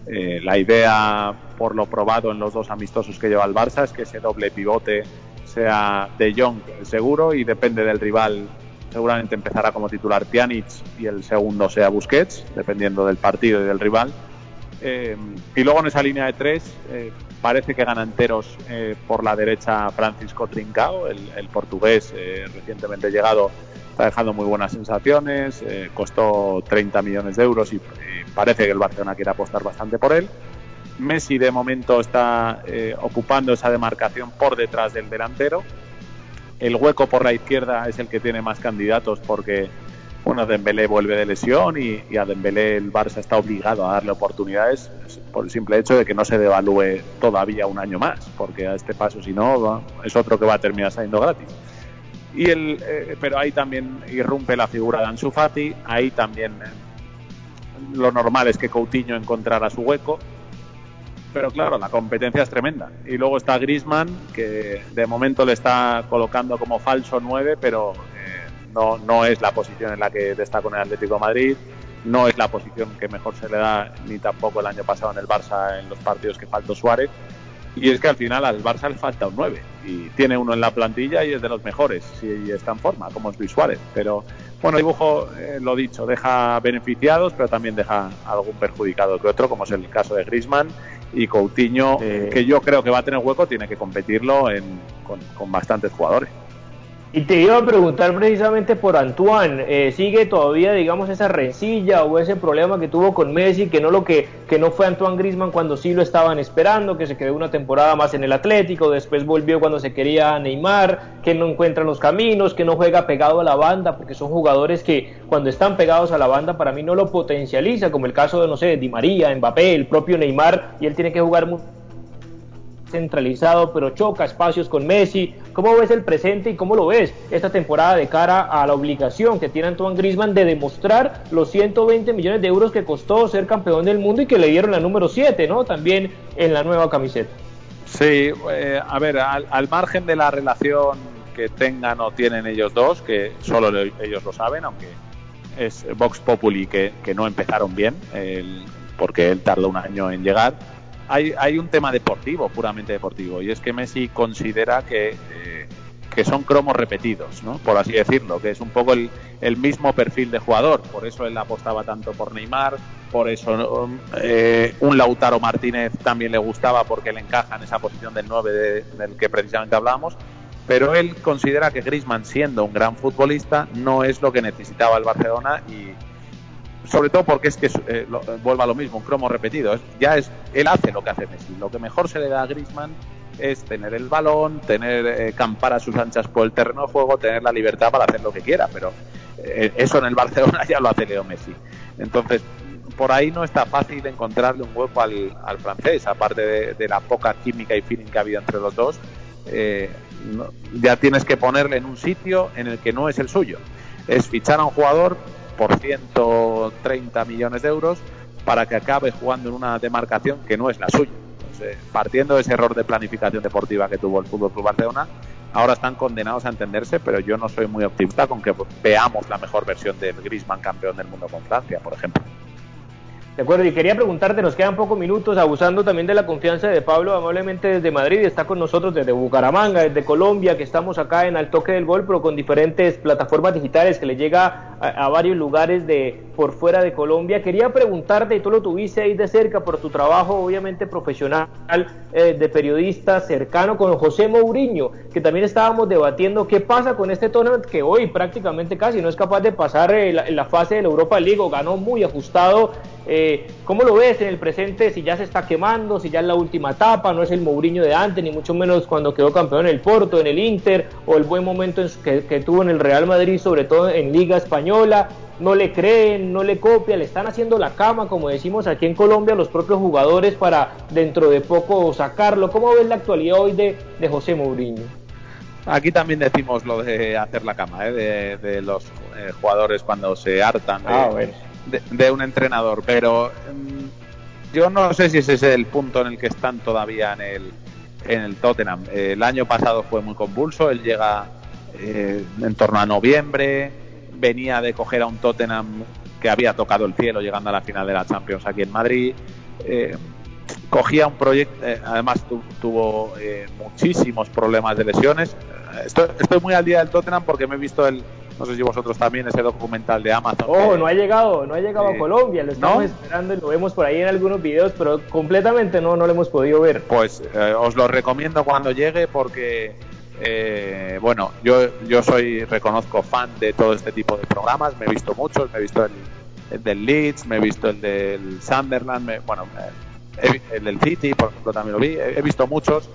Eh, la idea, por lo probado en los dos amistosos que lleva el Barça, es que ese doble pivote sea de Jong seguro y depende del rival. Seguramente empezará como titular Pjanic y el segundo sea Busquets, dependiendo del partido y del rival. Eh, y luego en esa línea de tres eh, parece que gana enteros eh, por la derecha Francisco Trincao, el, portugués recientemente llegado, está dejando muy buenas sensaciones, costó 30 millones de euros y parece que el Barcelona quiere apostar bastante por él. Messi de momento está eh, ocupando esa demarcación por detrás del delantero. El hueco por la izquierda es el que tiene más candidatos porque bueno, Dembélé vuelve de lesión y, a Dembélé el Barça está obligado a darle oportunidades por el simple hecho de que no se devalúe todavía un año más, porque a este paso, si no, es otro que va a terminar saliendo gratis. Y el, eh, pero ahí también irrumpe la figura de Ansu Fati, ahí también eh, lo normal es que Coutinho encontrara su hueco, pero claro, la competencia es tremenda. Y luego está Grisman, que de momento le está colocando como falso 9, pero no, no es la posición en la que destaca con el Atlético de Madrid, no es la posición que mejor se le da ni tampoco el año pasado en el Barça en los partidos que faltó Suárez. Y es que al final al Barça le falta un 9 y tiene uno en la plantilla y es de los mejores si está en forma, como es Luis Suárez. Pero Bueno, el dibujo, eh, lo dicho, deja beneficiados, pero también deja algún perjudicado que otro, como es el caso de Grisman y Coutinho, que yo creo que va a tener hueco, tiene que competirlo en, con, con bastantes jugadores. Y te iba a preguntar precisamente por Antoine, eh, ¿sigue todavía, digamos, esa rencilla o ese problema que tuvo con Messi, que no lo que, que no fue Antoine Grisman cuando sí lo estaban esperando, que se quedó una temporada más en el Atlético, después volvió cuando se quería Neymar, que no encuentra los caminos, que no juega pegado a la banda, porque son jugadores que cuando están pegados a la banda para mí no lo potencializa, como el caso de, no sé, Di María, Mbappé, el propio Neymar, y él tiene que jugar muy centralizado, pero choca espacios con Messi. ¿Cómo ves el presente y cómo lo ves esta temporada de cara a la obligación que tiene Antoine Grisman de demostrar los 120 millones de euros que costó ser campeón del mundo y que le dieron la número 7, ¿no? También en la nueva camiseta. Sí, eh, a ver, al, al, margen de la relación que tengan o tienen ellos dos, que solo ellos lo saben, aunque es Vox Populi que, que no empezaron bien, el, porque él tardó un año en llegar hay, hay un tema deportivo, puramente deportivo, y es que Messi considera que, eh, que son cromos repetidos, ¿no? por así decirlo, que es un poco el, el, mismo perfil de jugador. Por eso él apostaba tanto por Neymar, por eso eh, un Lautaro Martínez también le gustaba porque le encaja en esa posición del 9 de, del que precisamente hablábamos. Pero él considera que Griezmann, siendo un gran futbolista, no es lo que necesitaba el Barcelona y, sobre todo porque es que eh, lo, vuelva a lo mismo, un cromo repetido. Es, ya es, él hace lo que hace Messi. Lo que mejor se le da a Griezmann es tener el balón, tener eh, campar a sus anchas por el terreno de juego, tener la libertad para hacer lo que quiera. Pero eh, eso en el [laughs] Barcelona ya lo hace Leo Messi. Entonces, por ahí no está fácil encontrarle un hueco al, al francés, aparte de, la poca química y feeling que ha habido entre los dos. Eh, ya tienes que ponerle en un sitio en el que no es el suyo. Es fichar a un jugador por 130 millones de euros para que acabe jugando en una demarcación que no es la suya. Entonces, partiendo de ese error de planificación deportiva que tuvo el Fútbol Club Barcelona, ahora están condenados a entenderse, pero yo no soy muy optimista con que veamos la mejor versión de Griezmann campeón del mundo con Francia, por ejemplo. De acuerdo, y quería preguntarte, nos quedan pocos minutos, abusando también de la confianza de Pablo, amablemente desde Madrid, está con nosotros desde Bucaramanga, desde Colombia, que estamos acá en Al Toque del Gol, pero con diferentes plataformas digitales que le llega a, varios lugares de por fuera de Colombia. Quería preguntarte, y tú lo tuviste ahí de cerca por tu trabajo, obviamente profesional, eh, de periodista cercano con José Mourinho, que también estábamos debatiendo qué pasa con este tournament que hoy prácticamente casi no es capaz de pasar eh, la, fase de la Europa League, ganó muy ajustado. Eh, ¿Cómo lo ves en el presente? Si ya se está quemando, si ya es la última etapa, no es el Mourinho de antes, ni mucho menos cuando quedó campeón en el Porto, en el Inter, o el buen momento que, que tuvo en el Real Madrid, sobre todo en Liga Española no le creen, no le copian, le están haciendo la cama, como decimos aquí en Colombia, los propios jugadores para dentro de poco sacarlo. ¿Cómo ves la actualidad hoy de, de José Mourinho? Aquí también decimos lo de hacer la cama, ¿eh? de, de, los eh, jugadores cuando se hartan de, ah, bueno. De, un entrenador, pero mmm, yo no sé si ese es el punto en el que están todavía en el, en el Tottenham. Eh, el año pasado fue muy convulso, él llega eh, en torno a noviembre, venía de coger a un Tottenham que había tocado el cielo llegando a la final de la Champions aquí en Madrid. Eh, cogía un proyecto, eh, además tu, tuvo muchísimos problemas de lesiones. Estoy, muy al día del Tottenham porque me he visto el, no sé si vosotros también, ese documental de Amazon. Oh, que, no ha llegado, no ha llegado a Colombia, lo estamos ¿no? esperando y lo vemos por ahí en algunos videos, pero completamente no, no lo hemos podido ver. Pues eh, os lo recomiendo cuando llegue porque eh, bueno, yo, yo soy, reconozco fan de todo este tipo de programas, me he visto muchos, me he visto el, el del Leeds, me he visto el del Sunderland, me, bueno, me, el del City, por ejemplo, también lo vi, he, he visto muchos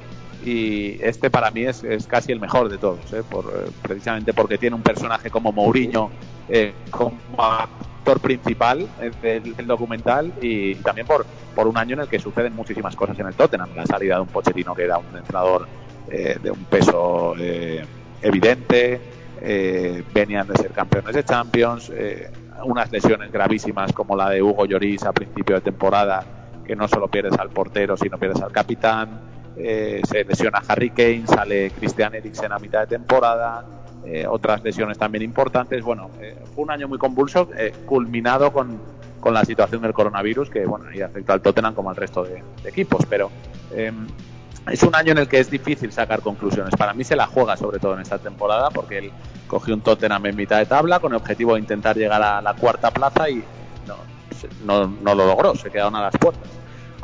y este para mí es, es casi el mejor de todos, ¿eh? Por, eh, precisamente porque tiene un personaje como Mourinho eh, como actor principal del, del, documental y también por, por un año en el que suceden muchísimas cosas en el Tottenham, la salida de un Pochettino que era un entrenador eh, de un peso eh, evidente, eh, venían de ser campeones de Champions, eh, unas lesiones gravísimas como la de Hugo Lloris a principio de temporada, que no solo pierdes al portero, sino pierdes al capitán, eh, se lesiona Harry Kane, sale Christian Eriksen a mitad de temporada, otras lesiones también importantes. Bueno, fue un año muy convulso, culminado con, con la situación del coronavirus, que bueno, ahí afectó al Tottenham como al resto de, equipos, pero es un año en el que es difícil sacar conclusiones. Para mí se la juega sobre todo en esta temporada porque él cogió un Tottenham en mitad de tabla con el objetivo de intentar llegar a la cuarta plaza y no, no, lo logró, se quedaron a las puertas.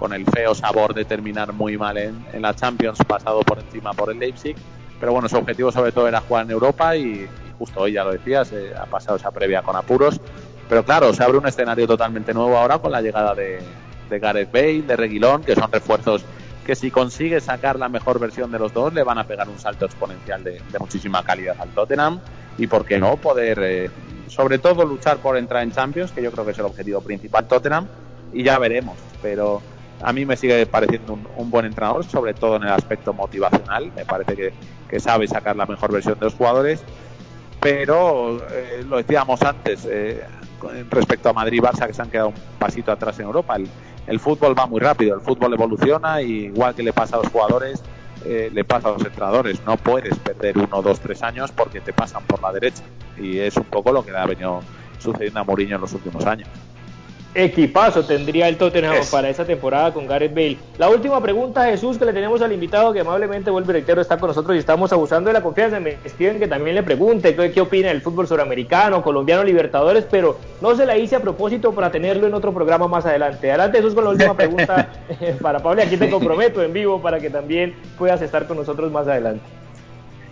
Con el feo sabor de terminar muy mal en, en la Champions, pasado por encima por el Leipzig. Pero bueno, su objetivo sobre todo era jugar en Europa y, justo hoy ya lo decías, eh, ha pasado esa previa con apuros. Pero claro, se abre un escenario totalmente nuevo ahora con la llegada de, de Gareth Bale, de Reguilón, que son refuerzos que si consigue sacar la mejor versión de los dos le van a pegar un salto exponencial de, muchísima calidad al Tottenham y por qué no poder eh, sobre todo luchar por entrar en Champions que yo creo que es el objetivo principal Tottenham y ya veremos pero a mí me sigue pareciendo un, buen entrenador sobre todo en el aspecto motivacional me parece que, sabe sacar la mejor versión de los jugadores pero eh, lo decíamos antes eh, respecto a Madrid y Barça que se han quedado un pasito atrás en Europa el, fútbol va muy rápido, el fútbol evoluciona y igual que le pasa a los jugadores, eh, le pasa a los entrenadores. No puedes perder uno, dos, tres años porque te pasan por la derecha. Y es un poco lo que ha venido sucediendo a Mourinho en los últimos años equipazo tendría el Tottenham para esa temporada con Gareth Bale. La última pregunta, Jesús, que le tenemos al invitado que amablemente vuelve reitero está con nosotros y estamos abusando de la confianza. Me escriben que también le pregunte qué, qué opina del fútbol suramericano, colombiano, Libertadores, pero no se la hice a propósito para tenerlo en otro programa más adelante. Adelante, Jesús, con la última pregunta [laughs] para Pablo. Aquí te comprometo en vivo para que también puedas estar con nosotros más adelante.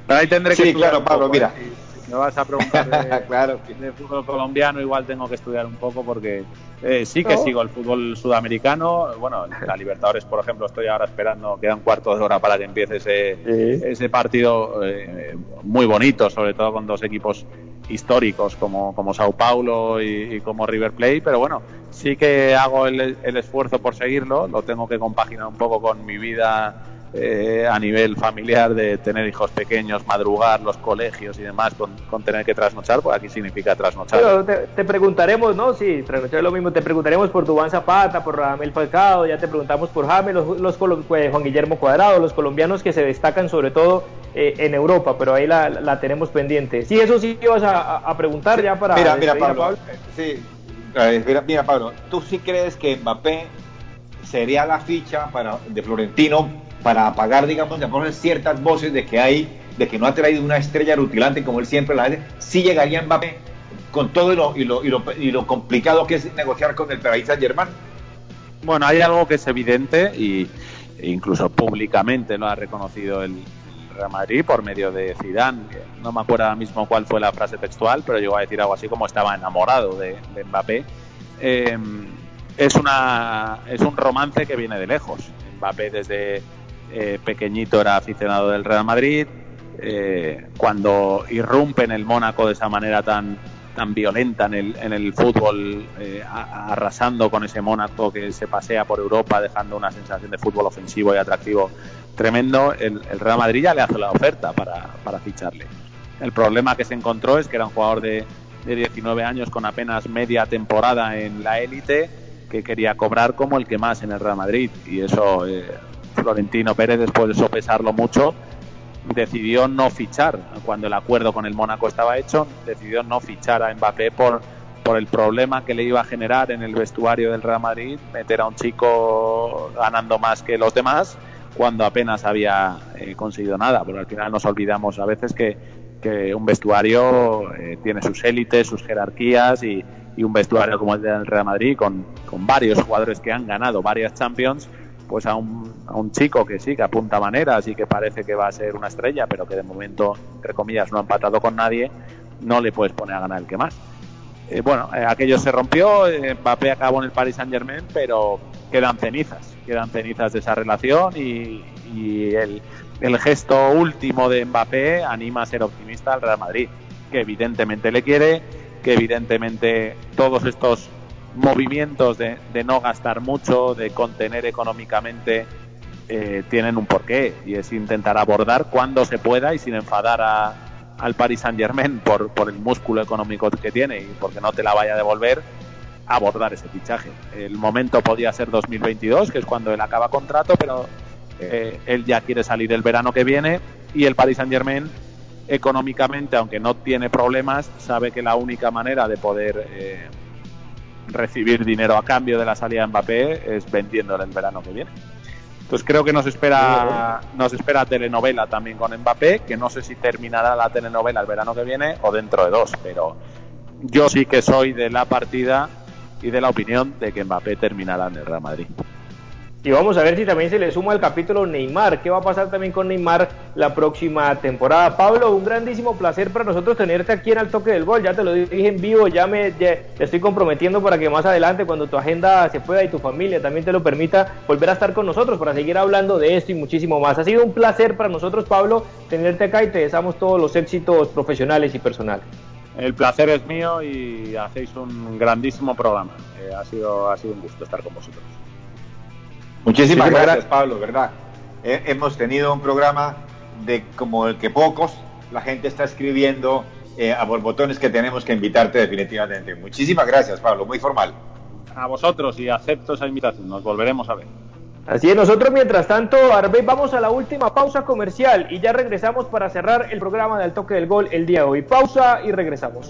ahí tendré que sí, claro, Pablo, mira. ¿eh? Me vas a preguntar de, [laughs] claro. de, fútbol colombiano, igual tengo que estudiar un poco porque eh, sí que sigo el fútbol sudamericano. Bueno, la Libertadores, por ejemplo, estoy ahora esperando, queda un cuarto de hora para que empiece ese, ese partido eh, muy bonito, sobre todo con dos equipos históricos como, como Sao Paulo y, y, como River Plate, pero bueno, sí que hago el, el esfuerzo por seguirlo, lo tengo que compaginar un poco con mi vida eh, a nivel familiar de tener hijos pequeños, madrugar, los colegios y demás, con, tener que trasnochar, pues aquí significa trasnochar. te, preguntaremos, ¿no? Sí, trasnochar es lo mismo, te preguntaremos por Dubán Zapata, por Ramel Falcao, ya te preguntamos por James, los, los pues, Juan Guillermo Cuadrado, los colombianos que se destacan sobre todo eh, en Europa, pero ahí la, tenemos pendiente. Sí, eso sí ibas a, preguntar ya para... Mira, mira Pablo, sí, mira, mira Pablo, ¿tú sí crees que Mbappé sería la ficha para de Florentino para apagar, digamos, de ciertas voces de que hay, de que no ha traído una estrella rutilante como él siempre la hace, sí llegaría Mbappé con todo lo, y, lo, y, lo, y lo complicado que es negociar con el Paris Saint Germain. Bueno, hay algo que es evidente y incluso públicamente lo ha reconocido el, Real Madrid por medio de Zidane. No me acuerdo ahora mismo cuál fue la frase textual, pero llegó a decir algo así como estaba enamorado de, Mbappé. Eh, es una es un romance que viene de lejos. Mbappé desde eh, pequeñito era aficionado del Real Madrid, eh, cuando irrumpe en el Mónaco de esa manera tan, tan violenta en el, fútbol, eh, arrasando con ese Mónaco que se pasea por Europa, dejando una sensación de fútbol ofensivo y atractivo tremendo, el, Real Madrid ya le hace la oferta para, para, ficharle. El problema que se encontró es que era un jugador de, de 19 años con apenas media temporada en la élite que quería cobrar como el que más en el Real Madrid y eso Florentino Pérez, después de sopesarlo mucho, decidió no fichar. Cuando el acuerdo con el Mónaco estaba hecho, decidió no fichar a Mbappé por, por el problema que le iba a generar en el vestuario del Real Madrid meter a un chico ganando más que los demás cuando apenas había eh, conseguido nada. Porque al final nos olvidamos a veces que, un vestuario eh, tiene sus élites, sus jerarquías y, y, un vestuario como el del Real Madrid con, con varios jugadores que han ganado varias Champions pues a un, a un chico que sí, que apunta maneras y que parece que va a ser una estrella, pero que de momento, entre comillas, no ha empatado con nadie, no le puedes poner a ganar el que más. Eh, bueno, eh, aquello se rompió, eh, Mbappé acabó en el Paris Saint Germain, pero quedan cenizas, quedan cenizas de esa relación y, y el, el gesto último de Mbappé anima a ser optimista al Real Madrid, que evidentemente le quiere, que evidentemente todos estos movimientos de, no gastar mucho, de contener económicamente, eh, tienen un porqué y es intentar abordar cuando se pueda y sin enfadar al Paris Saint Germain por, por el músculo económico que tiene y porque no te la vaya a devolver, abordar ese fichaje. El momento podía ser 2022, que es cuando él acaba contrato, pero eh, él ya quiere salir el verano que viene y el Paris Saint Germain económicamente, aunque no tiene problemas, sabe que la única manera de poder eh, recibir dinero a cambio de la salida de Mbappé es vendiéndole el verano que viene. Entonces creo que nos espera, nos espera telenovela también con Mbappé, que no sé si terminará la telenovela el verano que viene o dentro de dos, pero yo sí que soy de la partida y de la opinión de que Mbappé terminará en el Real Madrid. Y vamos a ver si también se le suma el capítulo Neymar. ¿Qué va a pasar también con Neymar la próxima temporada? Pablo, un grandísimo placer para nosotros tenerte aquí en el toque del gol. Ya te lo dije en vivo, ya me te estoy comprometiendo para que más adelante, cuando tu agenda se pueda y tu familia también te lo permita, volver a estar con nosotros para seguir hablando de esto y muchísimo más. Ha sido un placer para nosotros, Pablo, tenerte acá y te deseamos todos los éxitos profesionales y personales. El placer es mío y hacéis un grandísimo programa. Eh, ha, sido, ha sido un gusto estar con vosotros. Muchísimas gracias, Pablo, ¿verdad? Eh, hemos tenido un programa de como el que pocos, la gente está escribiendo eh, a borbotones que tenemos que invitarte definitivamente. Muchísimas gracias, Pablo, muy formal. A vosotros y acepto esa invitación, nos volveremos a ver. Así es, nosotros mientras tanto, Arbey, vamos a la última pausa comercial y ya regresamos para cerrar el programa del toque del gol el día de hoy. Pausa y regresamos.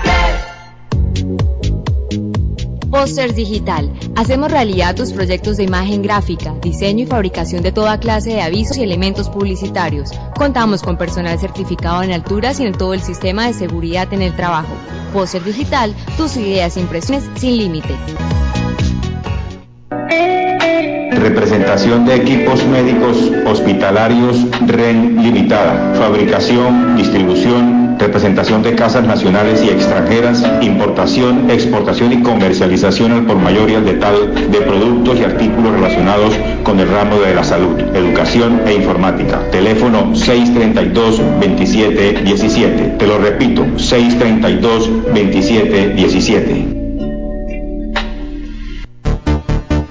Póster Digital. Hacemos realidad tus proyectos de imagen gráfica, diseño y fabricación de toda clase de avisos y elementos publicitarios. Contamos con personal certificado en alturas y en todo el sistema de seguridad en el trabajo. Póster Digital, tus ideas e impresiones sin límite. Representación de equipos médicos hospitalarios REN Limitada. Fabricación, distribución, representación de casas nacionales y extranjeras, importación, exportación y comercialización al por mayor y al detal de productos y artículos relacionados con el ramo de la salud, educación e informática. Teléfono 632-2717. Te lo repito, 632-2717.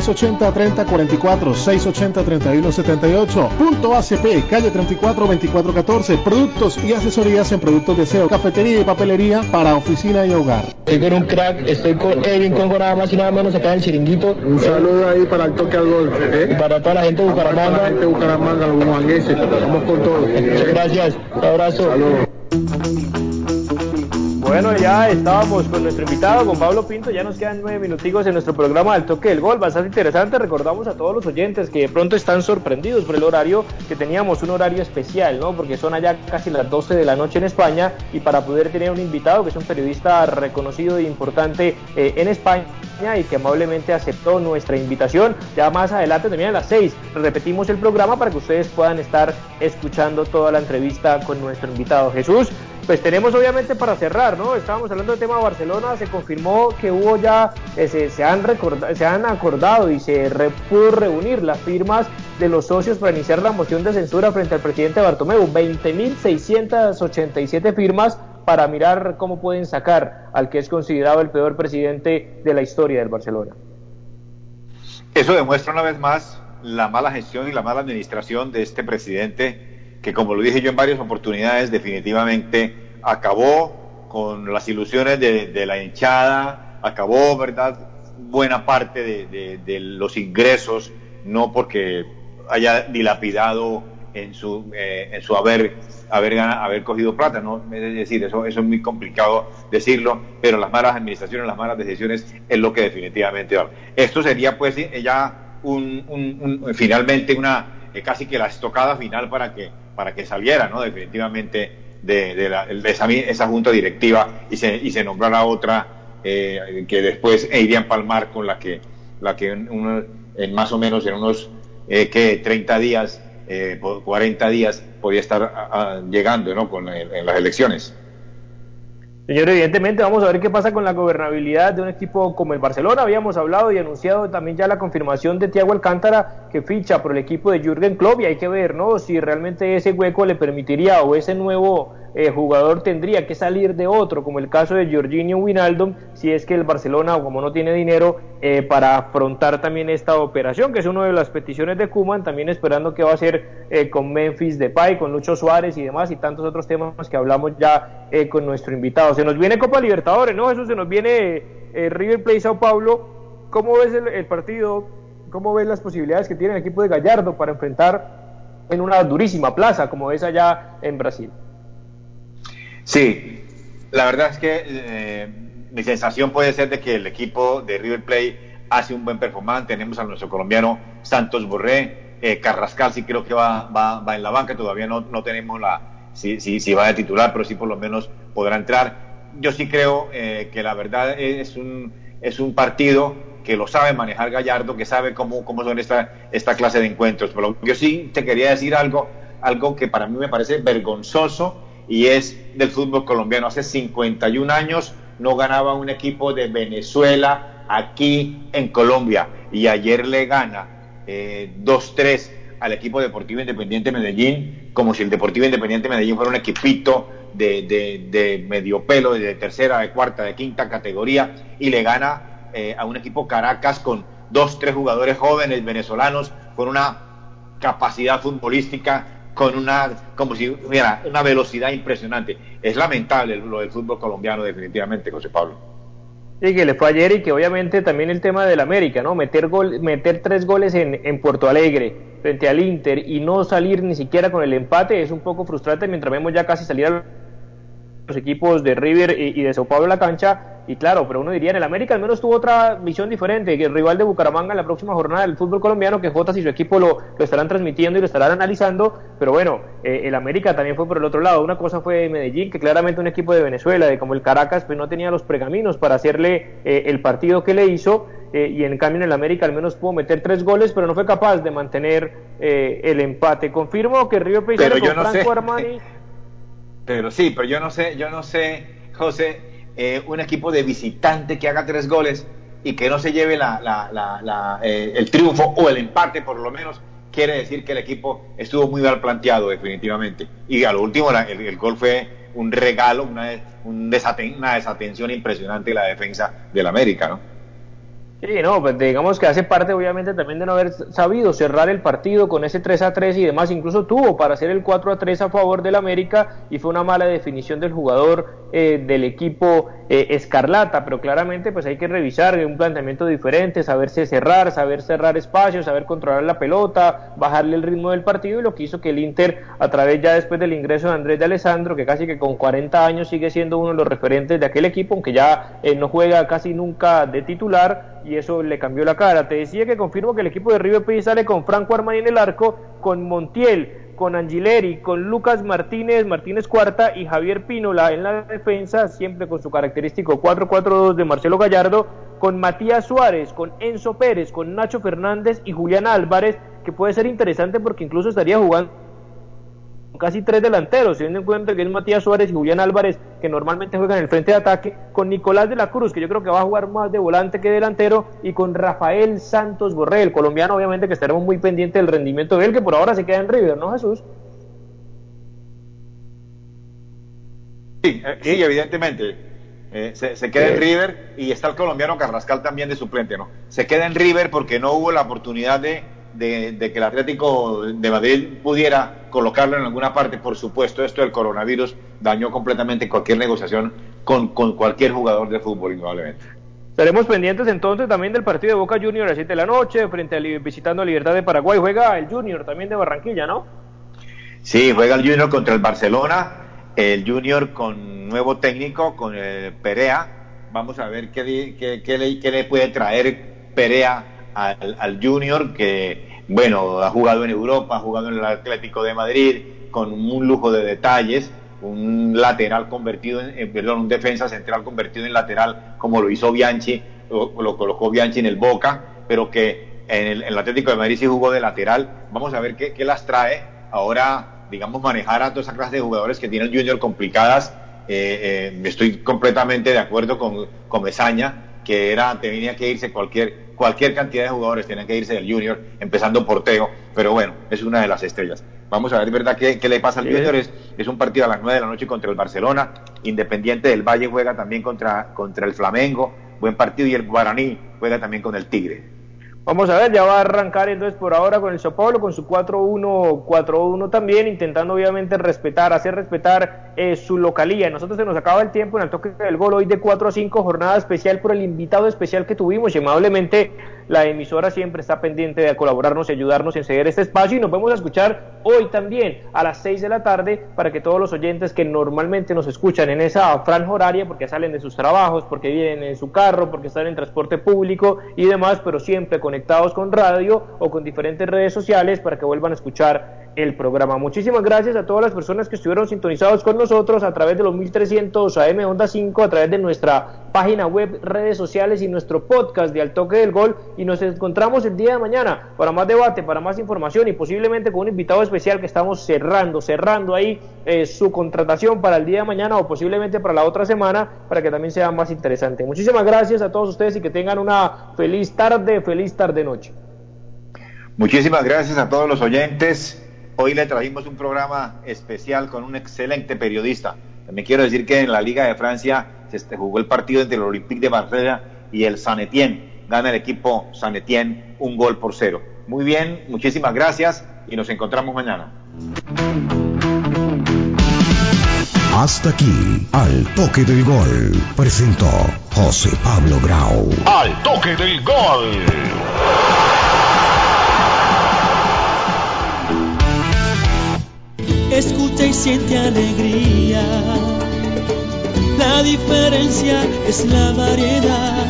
3044 680 3178. Punto ACP, calle 34 2414. Productos y asesorías en productos de SEO, cafetería y papelería para oficina y hogar. Estoy con un crack, estoy con Edwin Congo nada más y nada menos acá en el chiringuito. Un saludo ahí para el toque al gol. ¿eh? Y para toda la gente de Bucaramanga. Para la gente de Bucaramanga, los bumangueses. Vamos con todo. Muchas gracias. Un abrazo. Bueno, ya estábamos con nuestro invitado, con Pablo Pinto. Ya nos quedan nueve minuticos en nuestro programa del toque del gol. Bastante interesante. Recordamos a todos los oyentes que de pronto están sorprendidos por el horario, que teníamos un horario especial, ¿no? Porque son allá casi las 12 de la noche en España y para poder tener un invitado que es un periodista reconocido e importante eh, en España y que amablemente aceptó nuestra invitación. Ya más adelante, también a las 6, repetimos el programa para que ustedes puedan estar escuchando toda la entrevista con nuestro invitado Jesús. Pues tenemos obviamente para cerrar, ¿no? Estábamos hablando del tema de Barcelona, se confirmó que hubo ya, eh, se, han recorda, se han acordado y se re, pudo reunir las firmas de los socios para iniciar la moción de censura frente al presidente Bartomeu. 20.687 firmas para mirar cómo pueden sacar al que es considerado el peor presidente de la historia del Barcelona. Eso demuestra una vez más la mala gestión y la mala administración de este presidente que, como lo dije yo en varias oportunidades, definitivamente acabó con las ilusiones de, la hinchada, acabó, ¿verdad?, buena parte de, los ingresos, no porque haya dilapidado en su, eh, en su haber, haber, ganado, haber cogido plata, ¿no? Es decir, eso, eso es muy complicado decirlo, pero las malas administraciones, las malas decisiones es lo que definitivamente va. Esto sería pues ya un, un, un finalmente una, eh, casi que la estocada final para que, para que saliera, ¿no? Definitivamente de, la, de esa, esa, junta directiva y se, y se nombrara otra eh, que después iría a empalmar con la que, la que en más o menos en unos eh, que 30 días, eh, 40 días podía estar a, llegando ¿no? con el, en las elecciones. Señor, evidentemente vamos a ver qué pasa con la gobernabilidad de un equipo como el Barcelona. Habíamos hablado y anunciado también ya la confirmación de Thiago Alcántara que ficha por el equipo de Jürgen Klopp y hay que ver, ¿no? Si realmente ese hueco le permitiría o ese nuevo eh, jugador tendría que salir de otro, como el caso de Jorginho Winaldum, si es que el Barcelona, como no tiene dinero, eh, para afrontar también esta operación, que es una de las peticiones de Kuman, también esperando qué va a hacer eh, con Memphis Depay, con Lucho Suárez y demás, y tantos otros temas que hablamos ya con nuestro invitado. Se nos viene Copa Libertadores, ¿no? Eso se nos viene River Plate Sao Paulo. ¿Cómo ves el, el partido? ¿Cómo ves las posibilidades que tiene el equipo de Gallardo para enfrentar en una durísima plaza como es allá en Brasil? Sí, la verdad es que eh, mi sensación puede ser de que el equipo de River Plate hace un buen performance. Tenemos a nuestro colombiano Santos Borré, eh, Carrascal sí creo que va, va, va, en la banca, todavía no, no tenemos la si, si, si, va de titular, pero sí por lo menos podrá entrar. Yo sí creo eh, que la verdad es un, es un partido que lo sabe manejar Gallardo, que sabe cómo, cómo son esta, esta clase de encuentros. Pero yo sí te quería decir algo, algo que para mí me parece vergonzoso y es del fútbol colombiano. Hace 51 años no ganaba un equipo de Venezuela aquí en Colombia y ayer le gana eh, 2-3 al equipo Deportivo Independiente Medellín, como si el Deportivo Independiente Medellín fuera un equipito de, de, de medio pelo, de tercera, de cuarta, de quinta categoría, y le gana eh, a un equipo Caracas con dos, tres jugadores jóvenes venezolanos, con una capacidad futbolística con una, como si hubiera una velocidad impresionante. Es lamentable lo del fútbol colombiano, definitivamente, José Pablo. Sí, que le fue ayer y que obviamente también el tema del América, ¿no? Meter, gol, meter tres goles en, en Puerto Alegre frente al Inter y no salir ni siquiera con el empate es un poco frustrante mientras vemos ya casi salir a los equipos de River y, y de Sao Paulo en la cancha y claro, pero uno diría, en el América al menos tuvo otra visión diferente, que el rival de Bucaramanga en la próxima jornada del fútbol colombiano, que Jotas y su equipo lo, lo estarán transmitiendo y lo estarán analizando, pero bueno, eh, el América también fue por el otro lado. Una cosa fue Medellín, que claramente un equipo de Venezuela, de como el Caracas, pues no tenía los pregaminos para hacerle eh, el partido que le hizo, eh, y en cambio en el América al menos pudo meter tres goles, pero no fue capaz de mantener eh, el empate. Confirmo que Río Pérez con no Franco sé. Armani... [laughs] Pero sí, pero yo no sé, yo no sé, José, eh, un equipo de visitante que haga tres goles y que no se lleve la, la, la, eh, el triunfo o el empate por lo menos, quiere decir que el equipo estuvo muy mal planteado definitivamente. Y a lo último el, el, gol fue un regalo, una, un desaten, una desatención impresionante de la defensa del América, ¿no? Sí, no, pues digamos que hace parte obviamente también de no haber sabido cerrar el partido con ese 3 a 3 y demás, incluso tuvo para hacer el 4 a 3 a favor del América y fue una mala definición del jugador eh, del equipo eh, Escarlata, pero claramente pues hay que revisar un planteamiento diferente, saberse cerrar, saber cerrar espacios, saber controlar la pelota, bajarle el ritmo del partido y lo que hizo que el Inter a través ya después del ingreso de Andrés de Alessandro, que casi que con 40 años sigue siendo uno de los referentes de aquel equipo, aunque ya eh, no juega casi nunca de titular, y eso le cambió la cara. Te decía que confirmo que el equipo de River Plate sale con Franco Armani en el arco, con Montiel, con Angileri, con Lucas Martínez, Martínez Cuarta y Javier Pínola en la defensa, siempre con su característico 4-4-2 de Marcelo Gallardo, con Matías Suárez, con Enzo Pérez, con Nacho Fernández y Julián Álvarez, que puede ser interesante porque incluso estaría jugando casi tres delanteros, teniendo en cuenta que es Matías Suárez y Julián Álvarez, que normalmente juegan en el frente de ataque, con Nicolás de la Cruz, que yo creo que va a jugar más de volante que delantero, y con Rafael Santos Borré, el colombiano, obviamente que estaremos muy pendientes del rendimiento de él, que por ahora se queda en River, ¿no, Jesús? Sí, eh, sí evidentemente. Eh, se, se, queda sí. en River y está el colombiano Carrascal también de suplente, ¿no? Se queda en River porque no hubo la oportunidad de, de, de, que el Atlético de Madrid pudiera colocarlo en alguna parte. Por supuesto, esto del coronavirus dañó completamente cualquier negociación con, con cualquier jugador de fútbol, indudablemente. Estaremos pendientes entonces también del partido de Boca Junior a las 7 de la noche, frente a visitando a Libertad de Paraguay. Juega el Junior también de Barranquilla, ¿no? Sí, juega el Junior contra el Barcelona. El Junior con nuevo técnico, con el Perea. Vamos a ver qué, qué, qué, le, qué le puede traer Perea al, al, Junior, que, bueno, ha jugado en Europa, ha jugado en el Atlético de Madrid, con un lujo de detalles, un lateral convertido en, eh, perdón, un defensa central convertido en lateral, como lo hizo Bianchi, lo, lo colocó Bianchi en el Boca, pero que en el, Atlético de Madrid sí jugó de lateral. Vamos a ver qué, qué las trae ahora, digamos, manejar a toda esa clase de jugadores que tiene el Junior complicadas eh, eh, estoy completamente de acuerdo con, con Mesaña, que era, tenía que irse cualquier, cualquier cantidad de jugadores, tenían que irse del Junior, empezando por Teo, pero bueno, es una de las estrellas. Vamos a ver, ¿verdad?, qué, qué le pasa al Junior. Es, es, un partido a las 9 de la noche contra el Barcelona. Independiente del Valle juega también contra, contra el Flamengo. Buen partido. Y el Guaraní juega también con el Tigre. Vamos a ver, ya va a arrancar entonces por ahora con el Sao con su 4-1, 4-1 también, intentando obviamente respetar, hacer respetar eh, su localía. Nosotros se nos acaba el tiempo en el toque del gol hoy de 4 a 5, jornada especial por el invitado especial que tuvimos y amablemente la emisora siempre está pendiente de colaborarnos y ayudarnos en ceder este espacio y nos vamos a escuchar hoy también a las 6 de la tarde para que todos los oyentes que normalmente nos escuchan en esa franja horaria porque salen de sus trabajos, porque vienen en su carro, porque están en transporte público y demás, pero siempre conectados con radio o con diferentes redes sociales para que vuelvan a escuchar el programa. Muchísimas gracias a todas las personas que estuvieron sintonizados con nosotros a través de los 1300 AM Onda 5, a través de nuestra página web, redes sociales y nuestro podcast de Al Toque del Gol y nos encontramos el día de mañana para más debate, para más información y posiblemente con un invitado especial que estamos cerrando, cerrando ahí eh, su contratación para el día de mañana o posiblemente para la otra semana para que también sea más interesante. Muchísimas gracias a todos ustedes y que tengan una feliz tarde, feliz tarde noche. Muchísimas gracias a todos los oyentes. Hoy le trajimos un programa especial con un excelente periodista. También quiero decir que en la Liga de Francia se jugó el partido entre el Olympique de Marsella y el San Etienne gana el equipo San Etienne un gol por cero. Muy bien, muchísimas gracias y nos encontramos mañana. Hasta aquí, al toque del gol, presentó José Pablo Grau. Al toque del gol. Escucha y siente alegría. La diferencia es la variedad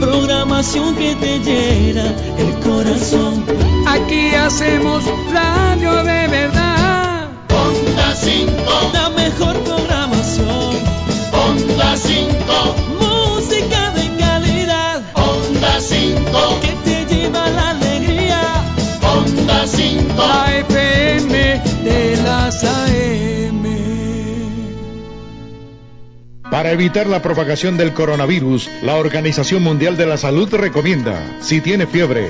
programación que te llena el corazón. Aquí hacemos radio de verdad. Onda 5, la mejor programación. Onda 5, música de calidad. Onda 5, que te lleva la alegría. Onda 5, la FM Para evitar la propagación del coronavirus, la Organización Mundial de la Salud recomienda, si tiene fiebre,